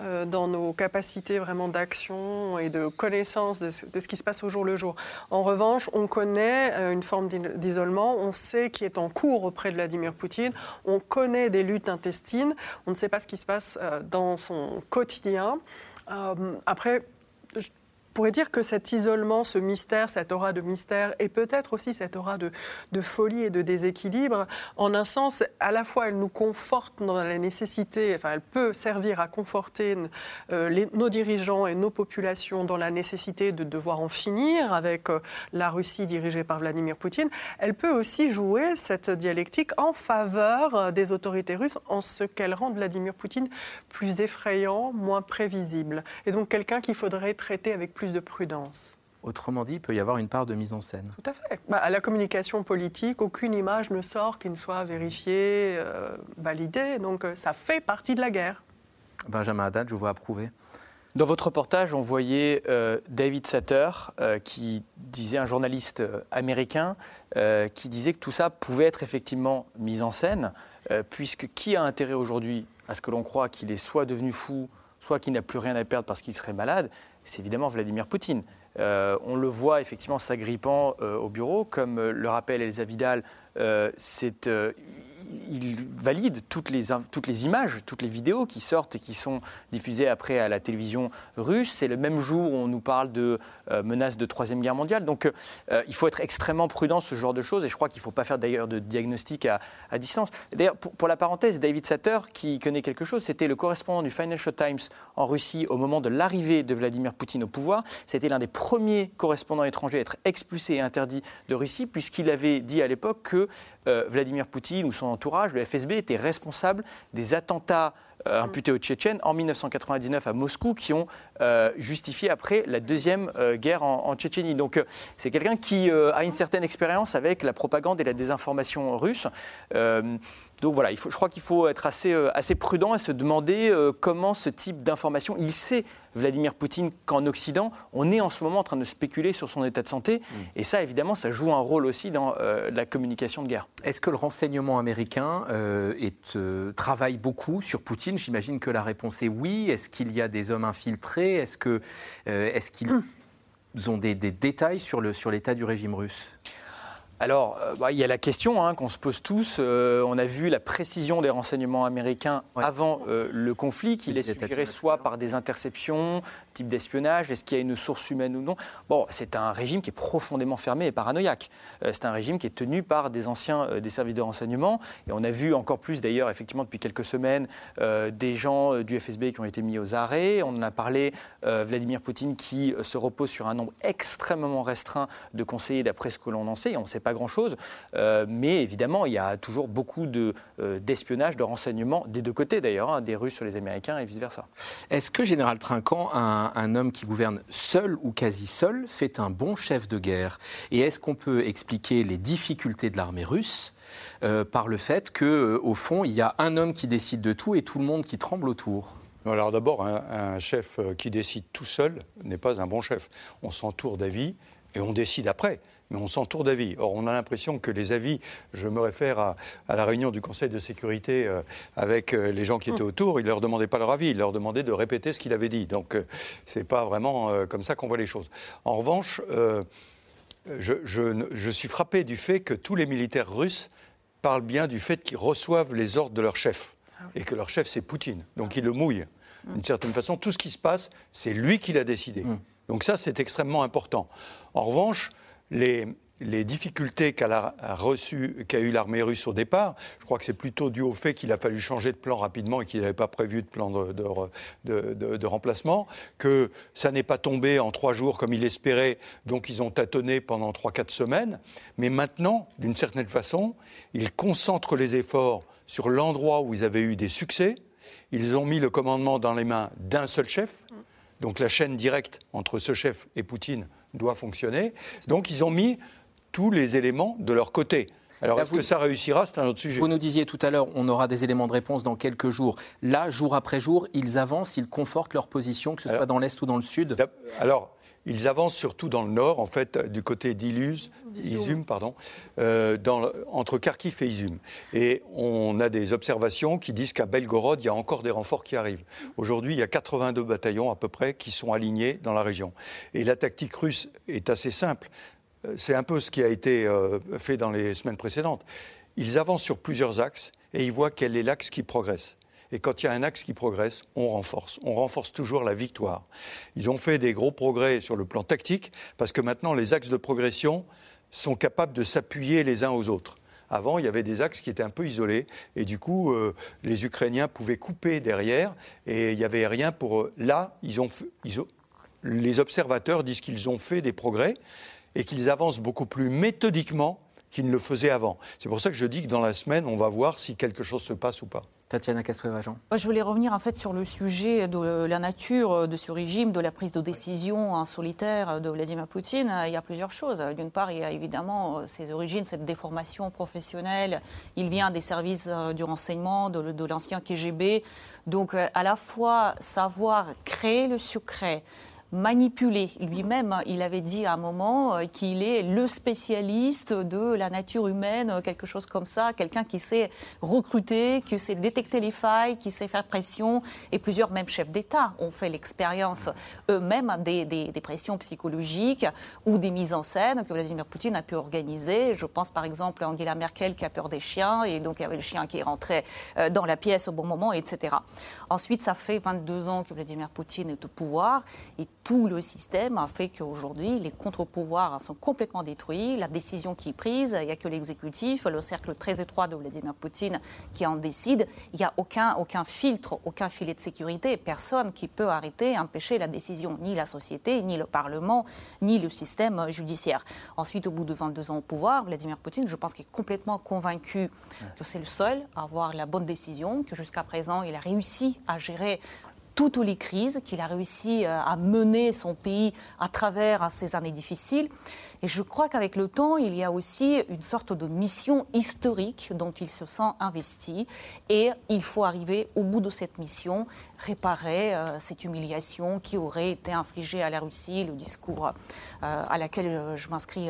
euh, dans nos capacités vraiment d'action et de connaissance de ce, qui se passe au jour le jour. En revanche, on connaît euh, une forme d'isolement, on sait qui est en cours auprès de Vladimir Poutine, on connaît des luttes intestines, on ne sait pas ce qui se passe euh, dans son quotidien. après, pourrait dire que cet isolement, ce mystère, cette aura de mystère, et peut-être aussi cette aura de, folie et de déséquilibre, en un sens, à la fois elle nous conforte dans la nécessité, enfin elle peut servir à conforter euh, nos dirigeants et nos populations dans la nécessité de devoir en finir avec euh, la Russie dirigée par Vladimir Poutine, elle peut aussi jouer cette dialectique en faveur euh, des autorités russes en ce qu'elle rend Vladimir Poutine plus effrayant, moins prévisible. Et donc quelqu'un qu'il faudrait traiter avec de prudence. Autrement dit, il peut y avoir une part de mise en scène. Tout à fait. Bah, à la communication politique, aucune image ne sort qui ne soit vérifiée, euh, validée. Donc euh, ça fait partie de la guerre. Benjamin Haddad, je vous vois approuver. Dans votre reportage, on voyait euh, David Satter, qui disait, un journaliste américain, qui disait que tout ça pouvait être effectivement mis en scène, puisque qui a intérêt aujourd'hui à ce que l'on croit qu'il est soit devenu fou, soit qu'il n'a plus rien à perdre parce qu'il serait malade c'est évidemment Vladimir Poutine. Euh, on le voit effectivement s'agrippant euh, au bureau, comme euh, le rappelle Elsa Vidal, c'est il valide toutes les, images, toutes les vidéos qui sortent et qui sont diffusées après à la télévision russe. C'est le même jour où on nous parle de euh, menaces de Troisième Guerre mondiale. Donc euh, il faut être extrêmement prudent ce genre de choses et je crois qu'il ne faut pas faire d'ailleurs de diagnostic à, distance. D'ailleurs, pour, la parenthèse, David Satter, qui connaît quelque chose, c'était le correspondant du Financial Times en Russie au moment de l'arrivée de Vladimir Poutine au pouvoir. C'était l'un des premiers correspondants étrangers à être expulsé et interdit de Russie puisqu'il avait dit à l'époque que Vladimir Poutine ou son entourage, le FSB, était responsable des attentats euh, imputés aux Tchétchènes en 1999 à Moscou qui ont euh, justifié après la deuxième guerre en, Tchétchénie. Donc c'est quelqu'un qui a une certaine expérience avec la propagande et la désinformation russe. donc voilà, il faut, je crois qu'il faut être assez, assez prudent et se demander comment ce type d'information, il sait Vladimir Poutine qu'en Occident, on est en ce moment en train de spéculer sur son état de santé. Mm. Et ça, évidemment, ça joue un rôle aussi dans euh, la communication de guerre. Est-ce que le renseignement américain euh, euh, travaille beaucoup sur Poutine? J'imagine que la réponse est oui. Est-ce qu'il y a des hommes infiltrés? Est-ce qu'ils ont des, détails sur l'état sur du régime russe? Alors, euh, bah, il y a la question hein, qu'on se pose tous. Euh, on a vu la précision des renseignements américains avant euh, le conflit, qui est suggéré soit par des interceptions, type d'espionnage, est-ce qu'il y a une source humaine ou non? Bon, c'est un régime qui est profondément fermé et paranoïaque. c'est un régime qui est tenu par des anciens des services de renseignement. Et on a vu encore plus, d'ailleurs, effectivement, depuis quelques semaines, des gens du FSB qui ont été mis aux arrêts. On en a parlé, Vladimir Poutine qui se repose sur un nombre extrêmement restreint de conseillers, d'après ce que l'on en sait. on ne sait pas grand-chose. Euh, mais évidemment, il y a toujours beaucoup euh, d'espionnage, de, renseignements, des deux côtés d'ailleurs, hein, des Russes sur les Américains et vice-versa. Est-ce que Général Trinquant, un, homme qui gouverne seul ou quasi seul, fait un bon chef de guerre? Et est-ce qu'on peut expliquer les difficultés de l'armée russe euh, par le fait qu'au au fond, il y a un homme qui décide de tout et tout le monde qui tremble autour? Alors d'abord, un, chef qui décide tout seul n'est pas un bon chef. On s'entoure d'avis et on décide après mais on s'entoure d'avis. Or, on a l'impression que les avis, je me réfère à, la réunion du Conseil de sécurité euh, avec euh, les gens qui étaient autour, ils ne leur demandaient pas leur avis, ils leur demandaient de répéter ce qu'il avait dit. Donc, euh, ce n'est pas vraiment comme ça qu'on voit les choses. En revanche, je, je, suis frappé du fait que tous les militaires russes parlent bien du fait qu'ils reçoivent les ordres de leur chef. Ah et que leur chef, c'est Poutine. Donc, ils le mouillent. Mm. D'une certaine façon, tout ce qui se passe, c'est lui qui l'a décidé. Mm. Donc ça, c'est extrêmement important. En revanche, les, difficultés qu'a qu'a eu l'armée russe au départ, je crois que c'est plutôt dû au fait qu'il a fallu changer de plan rapidement et qu'il n'avait pas prévu de plan de, remplacement, que ça n'est pas tombé en trois jours comme il espérait, donc ils ont tâtonné pendant trois, quatre semaines. Mais maintenant, d'une certaine façon, ils concentrent les efforts sur l'endroit où ils avaient eu des succès. Ils ont mis le commandement dans les mains d'un seul chef. Donc la chaîne directe entre ce chef et Poutine doit fonctionner. Donc ils ont mis tous les éléments de leur côté. Alors, est-ce que ça réussira? C'est un autre sujet. Vous nous disiez tout à l'heure, on aura des éléments de réponse dans quelques jours. Là, jour après jour, ils avancent, ils confortent leur position, que ce soit dans l'Est ou dans le Sud? Alors, ils avancent surtout dans le nord, en fait, du côté d'Iluz, Izum, pardon, euh, dans, entre Kharkiv et Izum. Et on a des observations qui disent qu'à Belgorod, il y a encore des renforts qui arrivent. Aujourd'hui, il y a 82 bataillons à peu près qui sont alignés dans la région. Et la tactique russe est assez simple. Euh, c'est un peu ce qui a été euh, fait dans les semaines précédentes. Ils avancent sur plusieurs axes et ils voient quel est l'axe qui progresse. Et quand il y a un axe qui progresse, on renforce. On renforce toujours la victoire. Ils ont fait des gros progrès sur le plan tactique parce que maintenant, les axes de progression sont capables de s'appuyer les uns aux autres. Avant, il y avait des axes qui étaient un peu isolés et du coup, euh, les Ukrainiens pouvaient couper derrière et il n'y avait rien pour. Là, ils ont, ils ont, les observateurs disent qu'ils ont fait des progrès et qu'ils avancent beaucoup plus méthodiquement qu'ils ne le faisaient avant. C'est pour ça que je dis que dans la semaine, on va voir si quelque chose se passe ou pas. Tatiana Castoueva-Jean. Je voulais revenir en fait sur le sujet de la nature de ce régime, de la prise de décision en solitaire de Vladimir Poutine. Il y a plusieurs choses. D'une part, il y a évidemment ses origines, cette déformation professionnelle. Il vient des services euh, du renseignement, de, de l'ancien KGB. Donc, euh, à la fois savoir créer le secret, manipuler. Lui-même, il avait dit à un moment euh, qu'il est le spécialiste de la nature humaine, quelque chose comme ça, quelqu'un qui sait recruter, qui sait détecter les failles, qui sait faire pression. Et plusieurs, même chefs d'État, ont fait l'expérience eux-mêmes des, pressions psychologiques ou des mises en scène que Vladimir Poutine a pu organiser. Je pense par exemple à Angela Merkel qui a peur des chiens, et donc il y avait le chien qui est rentré euh, dans la pièce au bon moment, etc. Ensuite, ça fait 22 ans que Vladimir Poutine est au pouvoir. Tout le système a fait qu'aujourd'hui, les contre-pouvoirs sont complètement détruits. La décision qui est prise, il n'y a que l'exécutif, le cercle très étroit de Vladimir Poutine qui en décide. Il n'y a aucun, aucun filtre, aucun filet de sécurité, personne qui peut arrêter, empêcher la décision, ni la société, ni le Parlement, ni le système judiciaire. Ensuite, au bout de 22 ans au pouvoir, Vladimir Poutine, je pense qu'il est complètement convaincu que c'est le seul à avoir la bonne décision, que jusqu'à présent, il a réussi à gérer toutes les crises, qu'il a réussi euh, à mener son pays à travers ces années difficiles. Et je crois qu'avec le temps, il y a aussi une sorte de mission historique dont il se sent investi. Et il faut arriver au bout de cette mission, réparer euh, cette humiliation qui aurait été infligée à la Russie, le discours euh, à laquelle je m'inscris,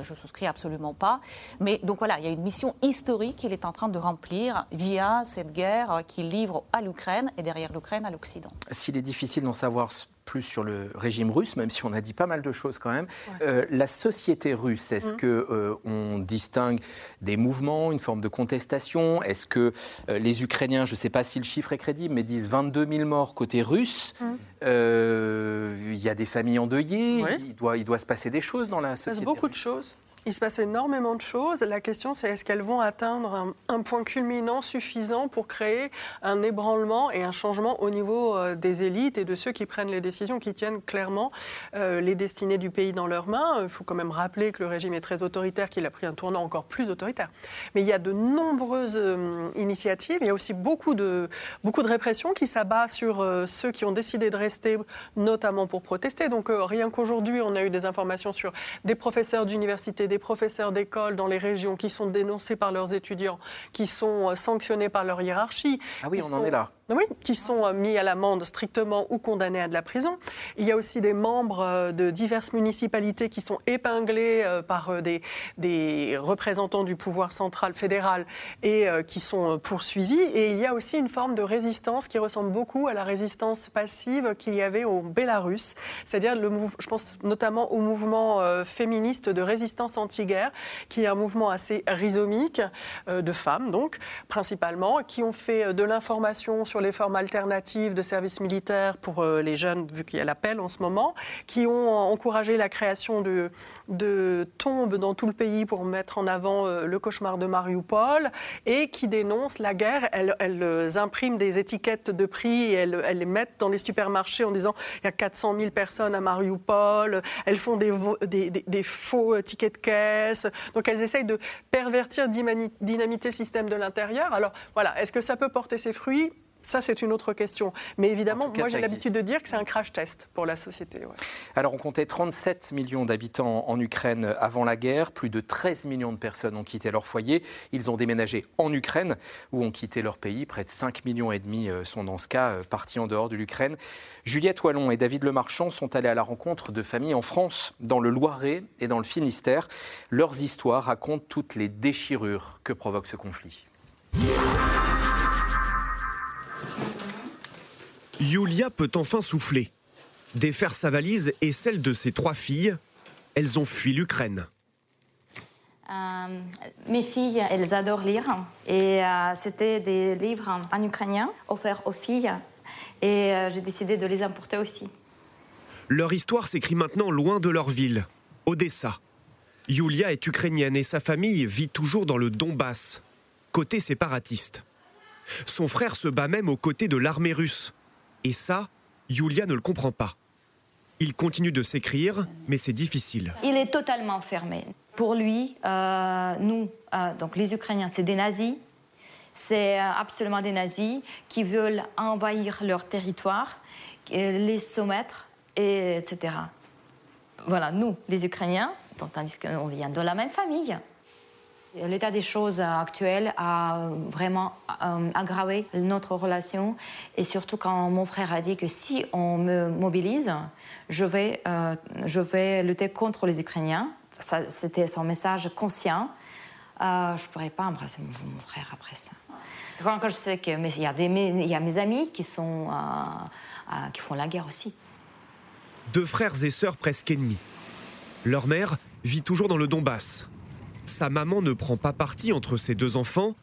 je souscris absolument pas. Mais donc voilà, il y a une mission historique qu'il est en train de remplir via cette guerre qu'il livre à l'Ukraine et derrière l'Ukraine à l'Occident. S'il est difficile d'en savoir plus sur le régime russe, même si on a dit pas mal de choses quand même. Euh, la société russe, est-ce qu'on mmh. que euh, on distingue des mouvements, une forme de contestation? Est-ce que euh, les Ukrainiens, je ne sais pas si le chiffre est crédible, mais disent 22 000 morts côté russe mmh. Il y a des familles endeuillées. Il, doit, il doit se passer des choses dans la société. Il se passe beaucoup de choses. Il se passe énormément de choses. La question, c'est est-ce qu'elles vont atteindre un, point culminant suffisant pour créer un ébranlement et un changement au niveau euh, des élites et de ceux qui prennent les décisions, qui tiennent clairement euh, les destinées du pays dans leurs mains? Il faut quand même rappeler que le régime est très autoritaire, qu'il a pris un tournant encore plus autoritaire. Mais il y a de nombreuses euh, initiatives. Il y a aussi beaucoup de, beaucoup de répression qui s'abat sur ceux qui ont décidé de rester, notamment pour protester. Donc rien qu'aujourd'hui, on a eu des informations sur des professeurs d'université, des professeurs d'école dans les régions qui sont dénoncés par leurs étudiants, qui sont euh, sanctionnés par leur hiérarchie. Ah oui, on en est là. Oui, qui sont euh, mis à l'amende strictement ou condamnés à de la prison. Il y a aussi des membres euh, de diverses municipalités qui sont épinglés euh, par des, des représentants du pouvoir central fédéral et qui sont poursuivis. Et il y a aussi une forme de résistance qui ressemble beaucoup à la résistance passive qu'il y avait au Bélarus, c'est-à-dire, je pense notamment au mouvement féministe de résistance anti-guerre, qui est un mouvement assez rhizomique de femmes, donc, principalement, qui ont fait de l'information sur les formes alternatives de services militaires pour euh, les jeunes, vu qu'il y a l'appel en ce moment, qui ont encouragé la création de, de tombes dans tout le pays pour mettre en avant euh, le cauchemar de Mariupol et qui dénoncent la guerre. Elles, elles impriment des étiquettes de prix et elles, les mettent dans les supermarchés en disant il y a 400 000 personnes à Mariupol. Elles font des, des, faux tickets de caisse. Donc elles essayent de pervertir, dynamiter le système de l'intérieur. Alors voilà, est-ce que ça peut porter ses fruits? Ça, c'est une autre question. Mais évidemment, moi, j'ai l'habitude de dire que c'est un crash test pour la société. Alors, on comptait 37 millions d'habitants en Ukraine avant la guerre. Plus de 13 millions de personnes ont quitté leur foyer. Ils ont déménagé en Ukraine ou ont quitté leur pays. Près de 5 millions et demi euh, sont dans ce cas euh, partis en dehors de l'Ukraine. Juliette Wallon et David Lemarchand sont allés à la rencontre de familles en France, dans le Loiret et dans le Finistère. Leurs histoires racontent toutes les déchirures que provoque ce conflit. Yulia peut enfin souffler. Défaire sa valise et celle de ses trois filles, elles ont fui l'Ukraine. Euh, mes filles, elles adorent lire. Et euh, c'était des livres en ukrainien offerts aux filles. Et euh, j'ai décidé de les importer aussi. Leur histoire s'écrit maintenant loin de leur ville, Odessa. Yulia est ukrainienne et sa famille vit toujours dans le Donbass, côté séparatiste. Son frère se bat même aux côtés de l'armée russe. Et ça, Yulia ne le comprend pas. Il continue de s'écrire, mais c'est difficile. Il est totalement fermé. Pour lui, euh, nous, euh, donc les Ukrainiens, c'est des nazis. C'est euh, absolument des nazis qui veulent envahir leur territoire, les soumettre, et, etc. Voilà, nous, les Ukrainiens, tandis qu'on vient de la même famille. L'état des choses actuelles a vraiment aggravé notre relation et surtout quand mon frère a dit que si on me mobilise, je vais, je vais lutter contre les Ukrainiens c'était son message conscient. Euh, je ne pourrais pas embrasser mon, frère après ça. Quand, je sais qu'il y, a y a mes amis qui, sont, euh, euh, qui font la guerre aussi. Deux frères et sœurs presque ennemis. Leur mère vit toujours dans le Donbass. Sa maman ne prend pas parti entre ses deux enfants,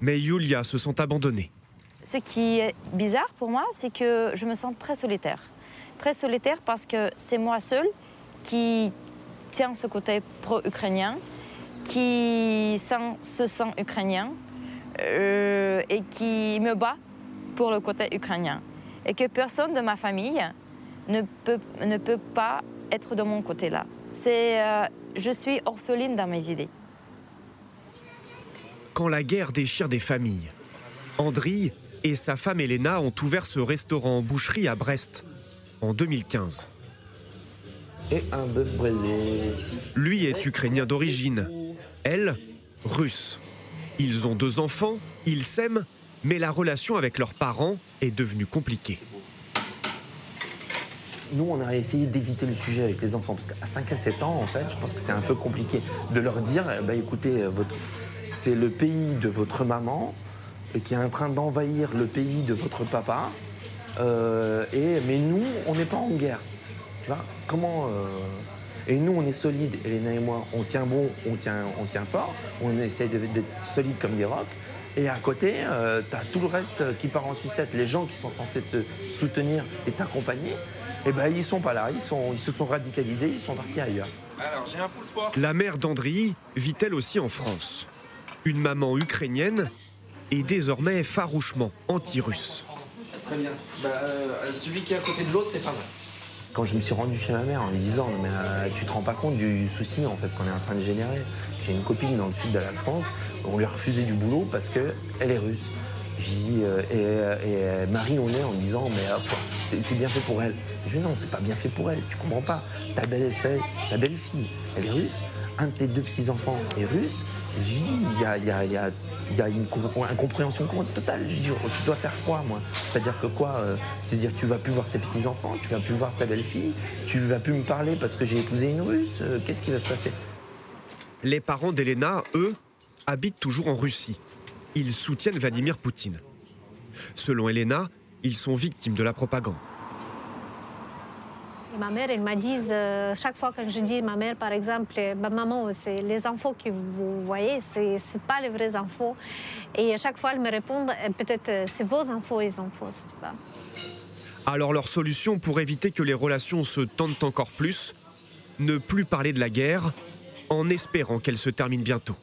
mais Yulia se sent abandonnée. Ce qui est bizarre pour moi, c'est que je me sens très solitaire. Très solitaire parce que c'est moi seule qui tient ce côté pro-ukrainien, qui se sent ukrainien euh, et qui me bat pour le côté ukrainien. Et que personne de ma famille ne peut, ne peut pas être de mon côté là. C'est, euh, je suis orpheline dans mes idées. Quand la guerre déchire des familles, Andri et sa femme Elena ont ouvert ce restaurant en boucherie à Brest en 2015 et un bœuf braisé. Lui est ukrainien d'origine, elle, russe. Ils ont deux enfants, ils s'aiment, mais la relation avec leurs parents est devenue compliquée. Nous, on a essayé d'éviter le sujet avec les enfants, parce qu'à 5 à 7 ans, en fait, je pense que c'est un peu compliqué de leur dire, bah, écoutez, votre... c'est le pays de votre maman euh, qui est en train d'envahir le pays de votre papa, euh, et, mais nous, on n'est pas en guerre comment. Euh, et nous, on est solide, Elena et moi, on tient bon, on tient, on tient fort, on essaie d'être solide comme des rocs. Et à côté, euh, tu as tout le reste qui part en sucette. Les gens qui sont censés te soutenir et t'accompagner, eh ben, ils sont pas là, ils, sont, ils se sont radicalisés, ils sont partis ailleurs. La mère d'Andri vit-elle aussi en France Une maman ukrainienne et désormais farouchement anti-russe. Très bien. Bah, euh, celui qui est à côté de l'autre, c'est pas mal quand je me suis rendu chez ma mère en lui disant mais euh, tu te rends pas compte du souci en fait qu'on est en train de générer. J'ai une copine dans le sud de la France, on lui a refusé du boulot parce qu'elle est russe. J'ai dit euh, et, et, Marie on est en me disant mais c'est bien fait pour elle. Je dis non c'est pas bien fait pour elle, tu comprends pas. Ta belle fille, ta belle fille, elle est russe. Un de tes deux petits enfants est russe. Il y a, une incompréhension totale. Je dis, tu dois faire quoi, moi? C'est-à-dire que quoi euh, C'est-à-dire que tu vas plus voir tes petits-enfants, tu vas plus voir ta belle-fille, tu vas plus me parler parce que j'ai épousé une russe. Euh, qu'est-ce qui va se passer? Les parents d'Elena, eux, habitent toujours en Russie. Ils soutiennent Vladimir Poutine. Selon Elena, ils sont victimes de la propagande. Ma mère, elle m'a dit, euh, chaque fois que je dis ma mère, par exemple, bah, maman, c'est les infos que vous voyez, ce n'est pas les vraies infos. Et à chaque fois, elle me répond, euh, peut-être euh, c'est vos infos, les infos, tu vois. Alors leur solution pour éviter que les relations se tendent encore plus, ne plus parler de la guerre, en espérant qu'elle se termine bientôt.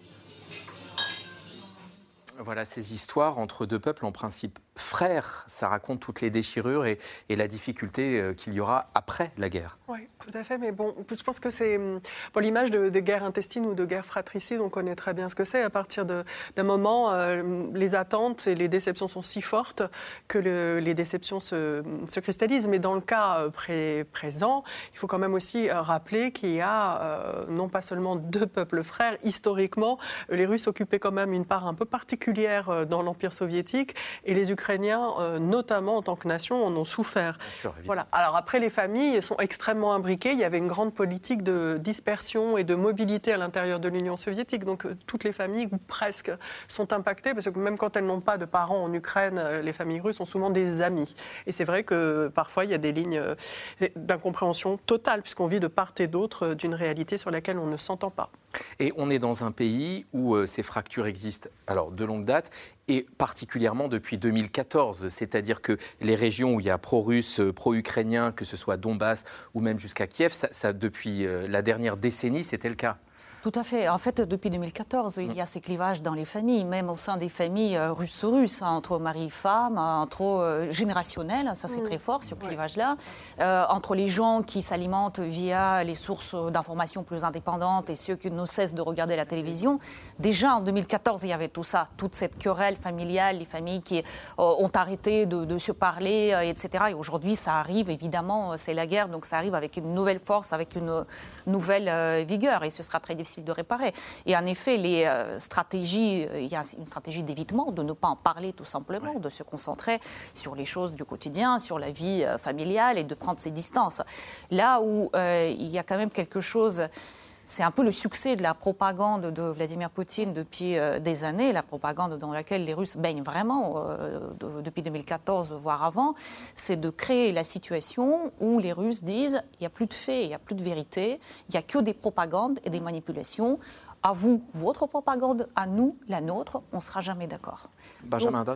Voilà ces histoires entre deux peuples en principe frères. Ça raconte toutes les déchirures et, la difficulté euh, qu'il y aura après la guerre. Oui, tout à fait. Mais bon, je pense que c'est hum, bon, l'image de, guerre intestine ou de guerre fratricide. On connaît très bien ce que c'est. À partir d'un moment, euh, les attentes et les déceptions sont si fortes que les déceptions se, se, cristallisent. Mais dans le cas euh, présent, il faut quand même aussi rappeler qu'il y a non pas seulement deux peuples frères. Historiquement, les Russes occupaient quand même une part un peu particulière dans l'Empire soviétique et les Ukrainiens Ukrainiens, euh, notamment en tant que nation, en ont souffert. voilà. Alors après, les familles sont extrêmement imbriquées. Il y avait une grande politique de dispersion et de mobilité à l'intérieur de l'Union soviétique. Donc euh, toutes les familles, ou presque, sont impactées parce que même quand elles n'ont pas de parents en Ukraine, euh, les familles russes ont souvent des amis. Et c'est vrai que parfois, il y a des lignes d'incompréhension totale puisqu'on vit de part et d'autre d'une réalité sur laquelle on ne s'entend pas. Et on est dans un pays où euh, ces fractures existent alors de longue date et particulièrement depuis 2014. C'est-à-dire que les régions où il y a pro-russe, euh, pro-ukrainien, que ce soit Donbass ou même jusqu'à Kiev, ça, depuis euh, la dernière décennie, c'était le cas. Tout à fait. En fait, depuis 2014, il y a ces clivages dans les familles, même au sein des familles euh, russes-russes, hein, entre mari et femme, entre euh, générationnels, ça c'est très fort, ce clivage-là, euh, entre les gens qui s'alimentent via les sources d'informations plus indépendantes et ceux qui ne cessent de regarder la télévision. Déjà en 2014, il y avait tout ça, toute cette querelle familiale, les familles qui ont arrêté de, de, se parler, etc. Et aujourd'hui, ça arrive, évidemment, c'est la guerre, donc ça arrive avec une nouvelle force, avec une nouvelle vigueur, et ce sera très difficile de réparer. Et en effet, les euh, stratégies, euh, il y a une stratégie d'évitement, de ne pas en parler tout simplement, de se concentrer sur les choses du quotidien, sur la vie euh, familiale et de prendre ses distances. Là où il y a quand même quelque chose c'est un peu le succès de la propagande de Vladimir Poutine depuis euh, des années, la propagande dans laquelle les Russes baignent vraiment euh, depuis 2014, voire avant, c'est de créer la situation où les Russes disent il n'y a plus de faits, il n'y a plus de vérité, il n'y a que des propagandes et des manipulations. À vous, votre propagande, à nous, la nôtre, on ne sera jamais d'accord.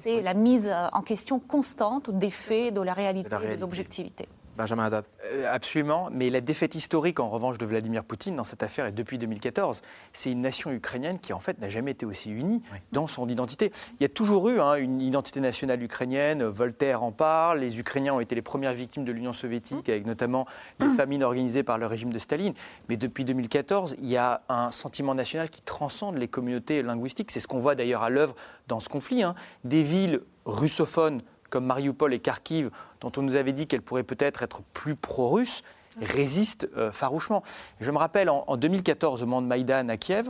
C'est la mise en question constante des faits, de la réalité, et de l'objectivité. Benjamin Haddad. Euh, absolument, mais la défaite historique en revanche de Vladimir Poutine dans cette affaire est depuis 2014. C'est une nation ukrainienne qui en fait n'a jamais été aussi unie dans son identité. Il y a toujours eu hein, une identité nationale ukrainienne, Voltaire en parle, les Ukrainiens ont été les premières victimes de l'Union soviétique, avec notamment les famines organisées par le régime de Staline. Mais depuis 2014, il y a un sentiment national qui transcende les communautés linguistiques. C'est ce qu'on voit d'ailleurs à l'œuvre dans ce conflit. Hein. Des villes russophones comme Mariupol et Kharkiv, dont on nous avait dit qu'elles pourraient peut-être être plus pro-russes, résistent euh, farouchement. Je me rappelle en, 2014 au moment de Maïdan à Kiev,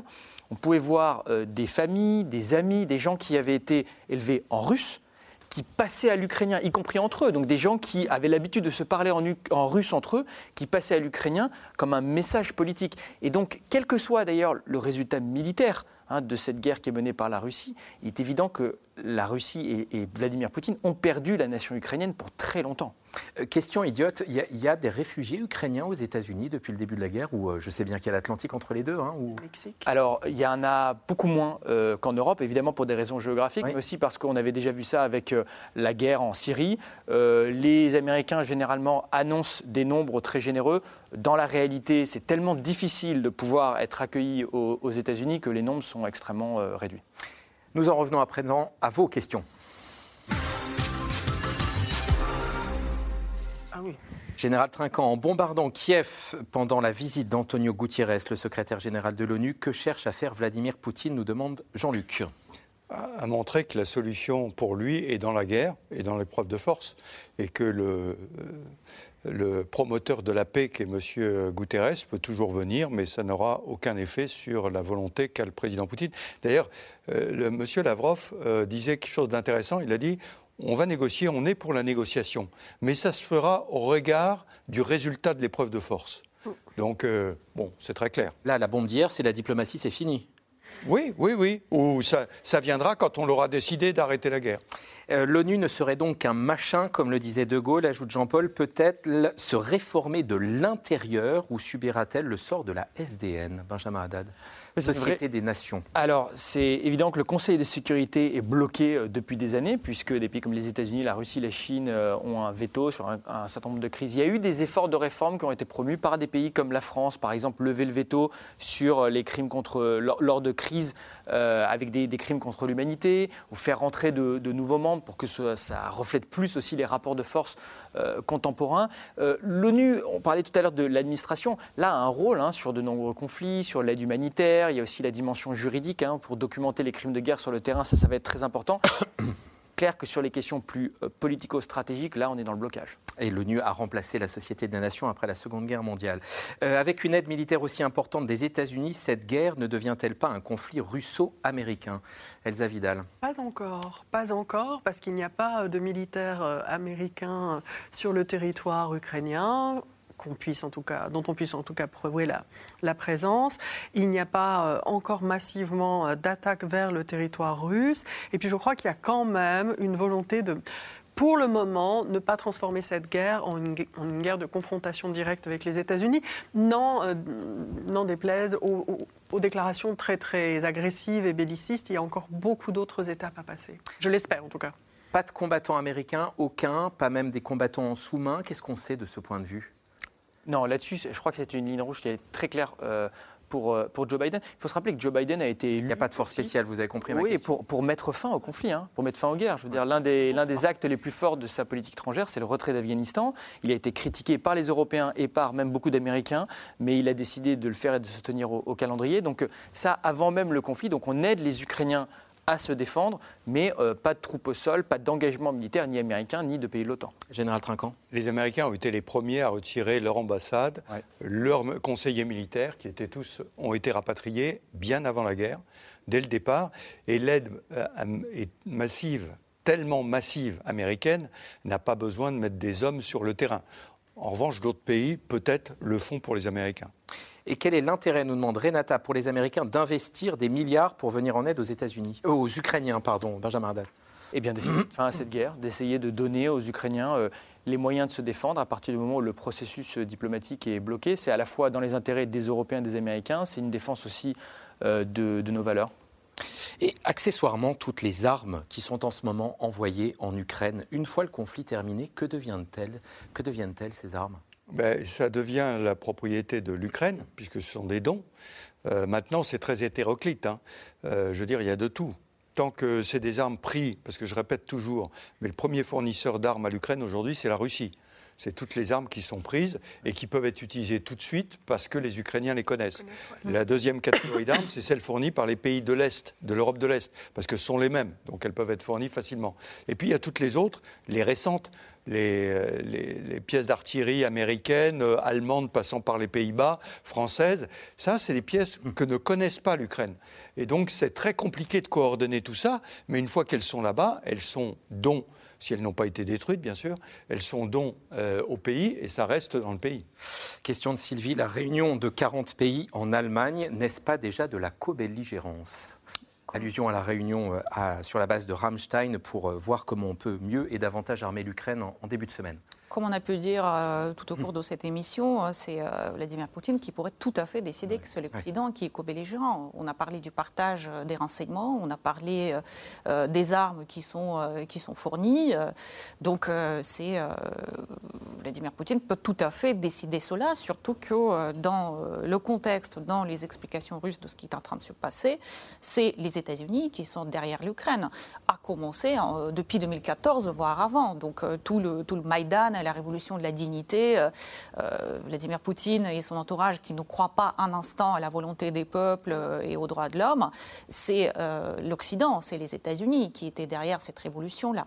on pouvait voir euh, des familles, des amis, des gens qui avaient été élevés en russe, qui passaient à l'ukrainien, y compris entre eux. Donc des gens qui avaient l'habitude de se parler en, russe entre eux, qui passaient à l'ukrainien comme un message politique. Et donc, quel que soit d'ailleurs le résultat militaire Hein, de cette guerre qui est menée par la Russie, il est évident que la Russie et, Vladimir Poutine ont perdu la nation ukrainienne pour très longtemps. Euh, question idiote, il y, a des réfugiés ukrainiens aux États-Unis depuis le début de la guerre, ou euh, je sais bien qu'il y a l'Atlantique entre les deux. Hein, ou... Mexique. Alors, il y en a beaucoup moins euh, qu'en Europe, évidemment pour des raisons géographiques, mais aussi parce qu'on avait déjà vu ça avec la guerre en Syrie. les Américains, généralement, annoncent des nombres très généreux. Dans la réalité, c'est tellement difficile de pouvoir être accueilli aux, aux États-Unis que les nombres sont extrêmement euh, réduits. Nous en revenons à présent à vos questions. Ah oui. Général Trinquant, en bombardant Kiev pendant la visite d'Antonio Gutiérrez, le secrétaire général de l'ONU, que cherche à faire Vladimir Poutine nous demande Jean-Luc. À montrer que la solution pour lui est dans la guerre et dans l'épreuve de force, et que le, le promoteur de la paix, qui est M. Guterres, peut toujours venir, mais ça n'aura aucun effet sur la volonté qu'a le président Poutine. D'ailleurs, euh, M. Lavrov euh, disait quelque chose d'intéressant. Il a dit on va négocier, on est pour la négociation, mais ça se fera au regard du résultat de l'épreuve de force. Donc, euh, bon, c'est très clair. Là, la bombe d'hier, c'est la diplomatie, c'est fini. Oui, oui, oui. Ou ça, ça viendra quand on aura décidé d'arrêter la guerre. Euh, L'ONU ne serait donc qu'un machin, comme le disait De Gaulle, ajoute Jean-Paul, peut-être se réformer de l'intérieur ou subira-t-elle le sort de la SDN Benjamin Haddad? Société des Nations. Alors, c'est évident que le Conseil de sécurité est bloqué euh, depuis des années, puisque des pays comme les États-Unis, la Russie, la Chine euh, ont un veto sur un, certain nombre de crises. Il y a eu des efforts de réforme qui ont été promus par des pays comme la France, par exemple, lever le veto sur les crimes contre, lors, de crises avec des, crimes contre l'humanité, ou faire rentrer de nouveaux membres pour que ça, reflète plus aussi les rapports de force euh, contemporains. Euh, L'ONU, on parlait tout à l'heure de l'administration, là a un rôle hein, sur de nombreux conflits, sur l'aide humanitaire, il y a aussi la dimension juridique hein, pour documenter les crimes de guerre sur le terrain, ça, ça va être très important clair que sur les questions plus euh, politico-stratégiques, là, on est dans le blocage. Et l'ONU a remplacé la Société des Nations après la Seconde Guerre mondiale. Euh, avec une aide militaire aussi importante des États-Unis, cette guerre ne devient-elle pas un conflit russo-américain? Elsa Vidal Pas encore, pas encore, parce qu'il n'y a pas de militaires euh, américains sur le territoire ukrainien qu'on puisse en tout cas, dont on puisse en tout cas prouver la, présence. Il n'y a pas euh, encore massivement euh, d'attaques vers le territoire russe. Et puis je crois qu'il y a quand même une volonté de pour le moment, ne pas transformer cette guerre en une, guerre de confrontation directe avec les États-Unis, n'en euh, déplaise aux, déclarations très très agressives et bellicistes. Il y a encore beaucoup d'autres étapes à passer. Je l'espère en tout cas. Pas de combattants américains, aucun, pas même des combattants en sous-main. Qu'est-ce qu'on sait de ce point de vue? Non, là-dessus, je crois que c'est une ligne rouge qui est très claire. Euh, pour, euh, pour, Joe Biden. Il faut se rappeler que Joe Biden a été élu. Il n'y a pas de force spéciale, vous avez compris ma Oui, pour, pour mettre fin au conflit, hein, pour mettre fin aux guerres. Je veux dire, l'un des, l'un des actes les plus forts de sa politique étrangère, c'est le retrait d'Afghanistan. Il a été critiqué par les Européens et par même beaucoup d'Américains, mais il a décidé de le faire et de se tenir au, au calendrier. Donc, euh, ça, avant même le conflit. Donc, on aide les Ukrainiens à se défendre, mais euh, pas de troupes au sol, pas d'engagement militaire ni américain ni de pays de l'OTAN. Général Trinquant Les Américains ont été les premiers à retirer leur ambassade, leurs conseillers militaires, qui étaient tous, ont été rapatriés bien avant la guerre, dès le départ, et l'aide euh, est massive tellement massive américaine n'a pas besoin de mettre des hommes sur le terrain. En revanche, d'autres pays, peut-être, le font pour les Américains. Et quel est l'intérêt, nous demande Renata, pour les Américains d'investir des milliards pour venir en aide aux États-Unis? Euh, Aux Ukrainiens, pardon, Benjamin Haddad. Eh bien, d'essayer de faire à cette guerre, d'essayer de donner aux Ukrainiens euh, les moyens de se défendre à partir du moment où le processus euh, diplomatique est bloqué. C'est à la fois dans les intérêts des Européens et des Américains, c'est une défense aussi de, nos valeurs. Et accessoirement, toutes les armes qui sont en ce moment envoyées en Ukraine, une fois le conflit terminé, que deviennent-elles Que deviennent-elles ces armes? Ben, ça devient la propriété de l'Ukraine, puisque ce sont des dons. Euh, maintenant, c'est très hétéroclite. Hein. Euh, je veux dire, il y a de tout. Tant que c'est des armes prises, parce que je répète toujours, mais le premier fournisseur d'armes à l'Ukraine aujourd'hui, c'est la Russie c'est toutes les armes qui sont prises et qui peuvent être utilisées tout de suite parce que les Ukrainiens les connaissent. La deuxième catégorie d'armes, c'est celle fournie par les pays de l'Est, de l'Europe de l'Est, parce que ce sont les mêmes, donc elles peuvent être fournies facilement. Et puis il y a toutes les autres, les récentes, les, euh, pièces d'artillerie américaines, euh, allemandes, passant par les Pays-Bas, françaises. Ça, c'est des pièces que ne connaissent pas l'Ukraine. Et donc, c'est très compliqué de coordonner tout ça, mais une fois qu'elles sont là-bas, elles sont dont si elles n'ont pas été détruites, bien sûr, elles sont dons euh, au pays et ça reste dans le pays. Question de Sylvie, la réunion de 40 pays en Allemagne, n'est-ce pas déjà de la co-belligérance? Allusion à la réunion euh, sur la base de Rammstein pour euh, voir comment on peut mieux et davantage armer l'Ukraine en début de semaine. Comme on a pu dire euh, tout au cours de cette émission, euh, c'est euh, Vladimir Poutine qui pourrait tout à fait décider que c'est l'Occident qui est co-belligérant. On a parlé du partage des renseignements, on a parlé des armes qui sont, qui sont fournies. donc, c'est Vladimir Poutine peut tout à fait décider cela, surtout que dans le contexte, dans les explications russes de ce qui est en train de se passer, c'est les États-Unis qui sont derrière l'Ukraine, à commencer depuis 2014, voire avant. Donc, tout le, tout le Maïdan la révolution de la dignité. Euh, euh, Vladimir Poutine et son entourage qui ne croient pas un instant à la volonté des peuples euh, et aux droits de l'homme, c'est l'Occident, c'est les États-Unis qui étaient derrière cette révolution-là.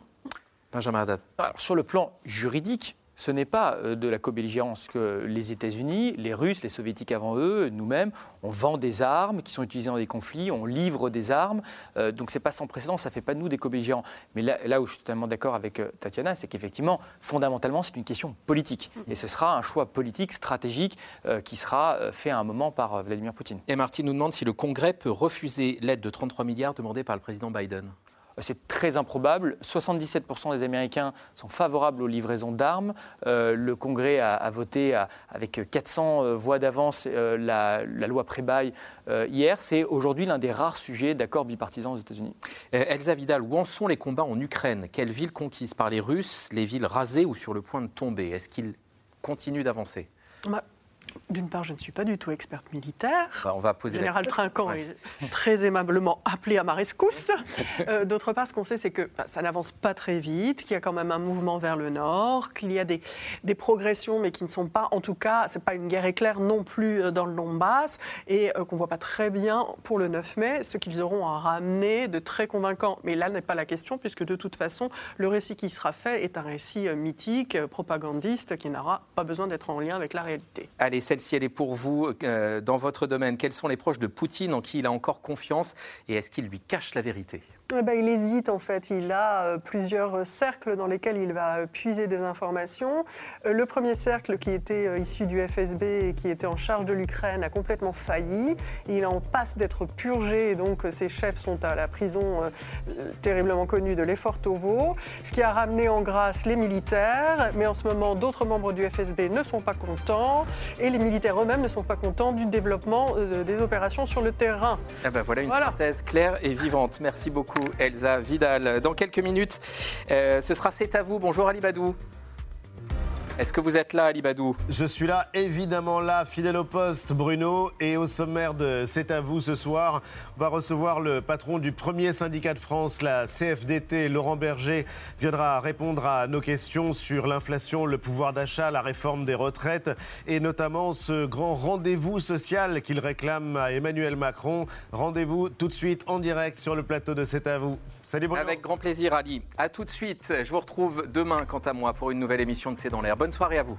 Benjamin Haddad. sur le plan juridique, ce n'est pas euh, de la co-belligérance que les États-Unis, les Russes, les Soviétiques avant eux, nous-mêmes, on vend des armes qui sont utilisées dans des conflits, on livre des armes. Euh, donc c'est pas sans précédent, ça fait pas nous des co-belligérants. Mais là, où je suis totalement d'accord avec euh, Tatiana, c'est qu'effectivement, fondamentalement, c'est une question politique. Et ce sera un choix politique, stratégique, qui sera fait à un moment par Vladimir Poutine. Et Martin nous demande si le Congrès peut refuser l'aide de 33 milliards demandée par le président Biden c'est très improbable. 77% des Américains sont favorables aux livraisons d'armes. Euh, le Congrès a, voté avec 400 euh, voix d'avance euh, la, loi pré-bail hier. C'est aujourd'hui l'un des rares sujets d'accord bipartisan aux États-Unis. Elsa Vidal, où en sont les combats en Ukraine? Quelles villes conquises par les Russes Les villes rasées ou sur le point de tomber? Est-ce qu'ils continuent d'avancer? Bah, d'une part, je ne suis pas du tout experte militaire. Bah, on va poser Général Trinquant est très aimablement appelé à ma rescousse. Euh, d'autre part, ce qu'on sait, c'est que bah, ça n'avance pas très vite, qu'il y a quand même un mouvement vers le nord, qu'il y a des, des, progressions, mais qui ne sont pas, en tout cas, c'est pas une guerre éclair non plus euh, dans le Donbass, et euh, qu'on voit pas très bien pour le 9 mai ce qu'ils auront à ramener de très convaincant. Mais là n'est pas la question, puisque de toute façon, le récit qui sera fait est un récit mythique, propagandiste, qui n'aura pas besoin d'être en lien avec la réalité. Allez, celle-ci, elle est pour vous euh, dans votre domaine. Quels sont les proches de Poutine en qui il a encore confiance et est-ce qu'il lui cache la vérité? Eh ben, Il hésite en fait. Il a euh, plusieurs cercles dans lesquels il va euh, puiser des informations. Euh, le premier cercle qui était issu du FSB et qui était en charge de l'Ukraine a complètement failli. Il en passe d'être purgé et donc ses chefs sont à la prison terriblement connue de l'effort Tovo, ce qui a ramené en grâce les militaires. Mais en ce moment, d'autres membres du FSB ne sont pas contents et les militaires eux-mêmes ne sont pas contents du développement des opérations sur le terrain. Eh ben voilà une synthèse claire et vivante. Merci beaucoup. Elsa Vidal. Dans quelques minutes, euh, ce sera C'est à vous. Bonjour Ali Badou. Est-ce que vous êtes là, Ali Badou Je suis là, évidemment là, fidèle au poste, Bruno. Et au sommaire de C'est à vous ce soir, on va recevoir le patron du premier syndicat de France, la CFDT, Laurent Berger, viendra répondre à nos questions sur l'inflation, le pouvoir d'achat, la réforme des retraites et notamment ce grand rendez-vous social qu'il réclame à Emmanuel Macron. Rendez-vous tout de suite en direct sur le plateau de C'est à vous. Avec grand plaisir, Ali. A tout de suite. Je vous retrouve demain, quant à moi, pour une nouvelle émission de C'est dans l'air. Bonne soirée à vous.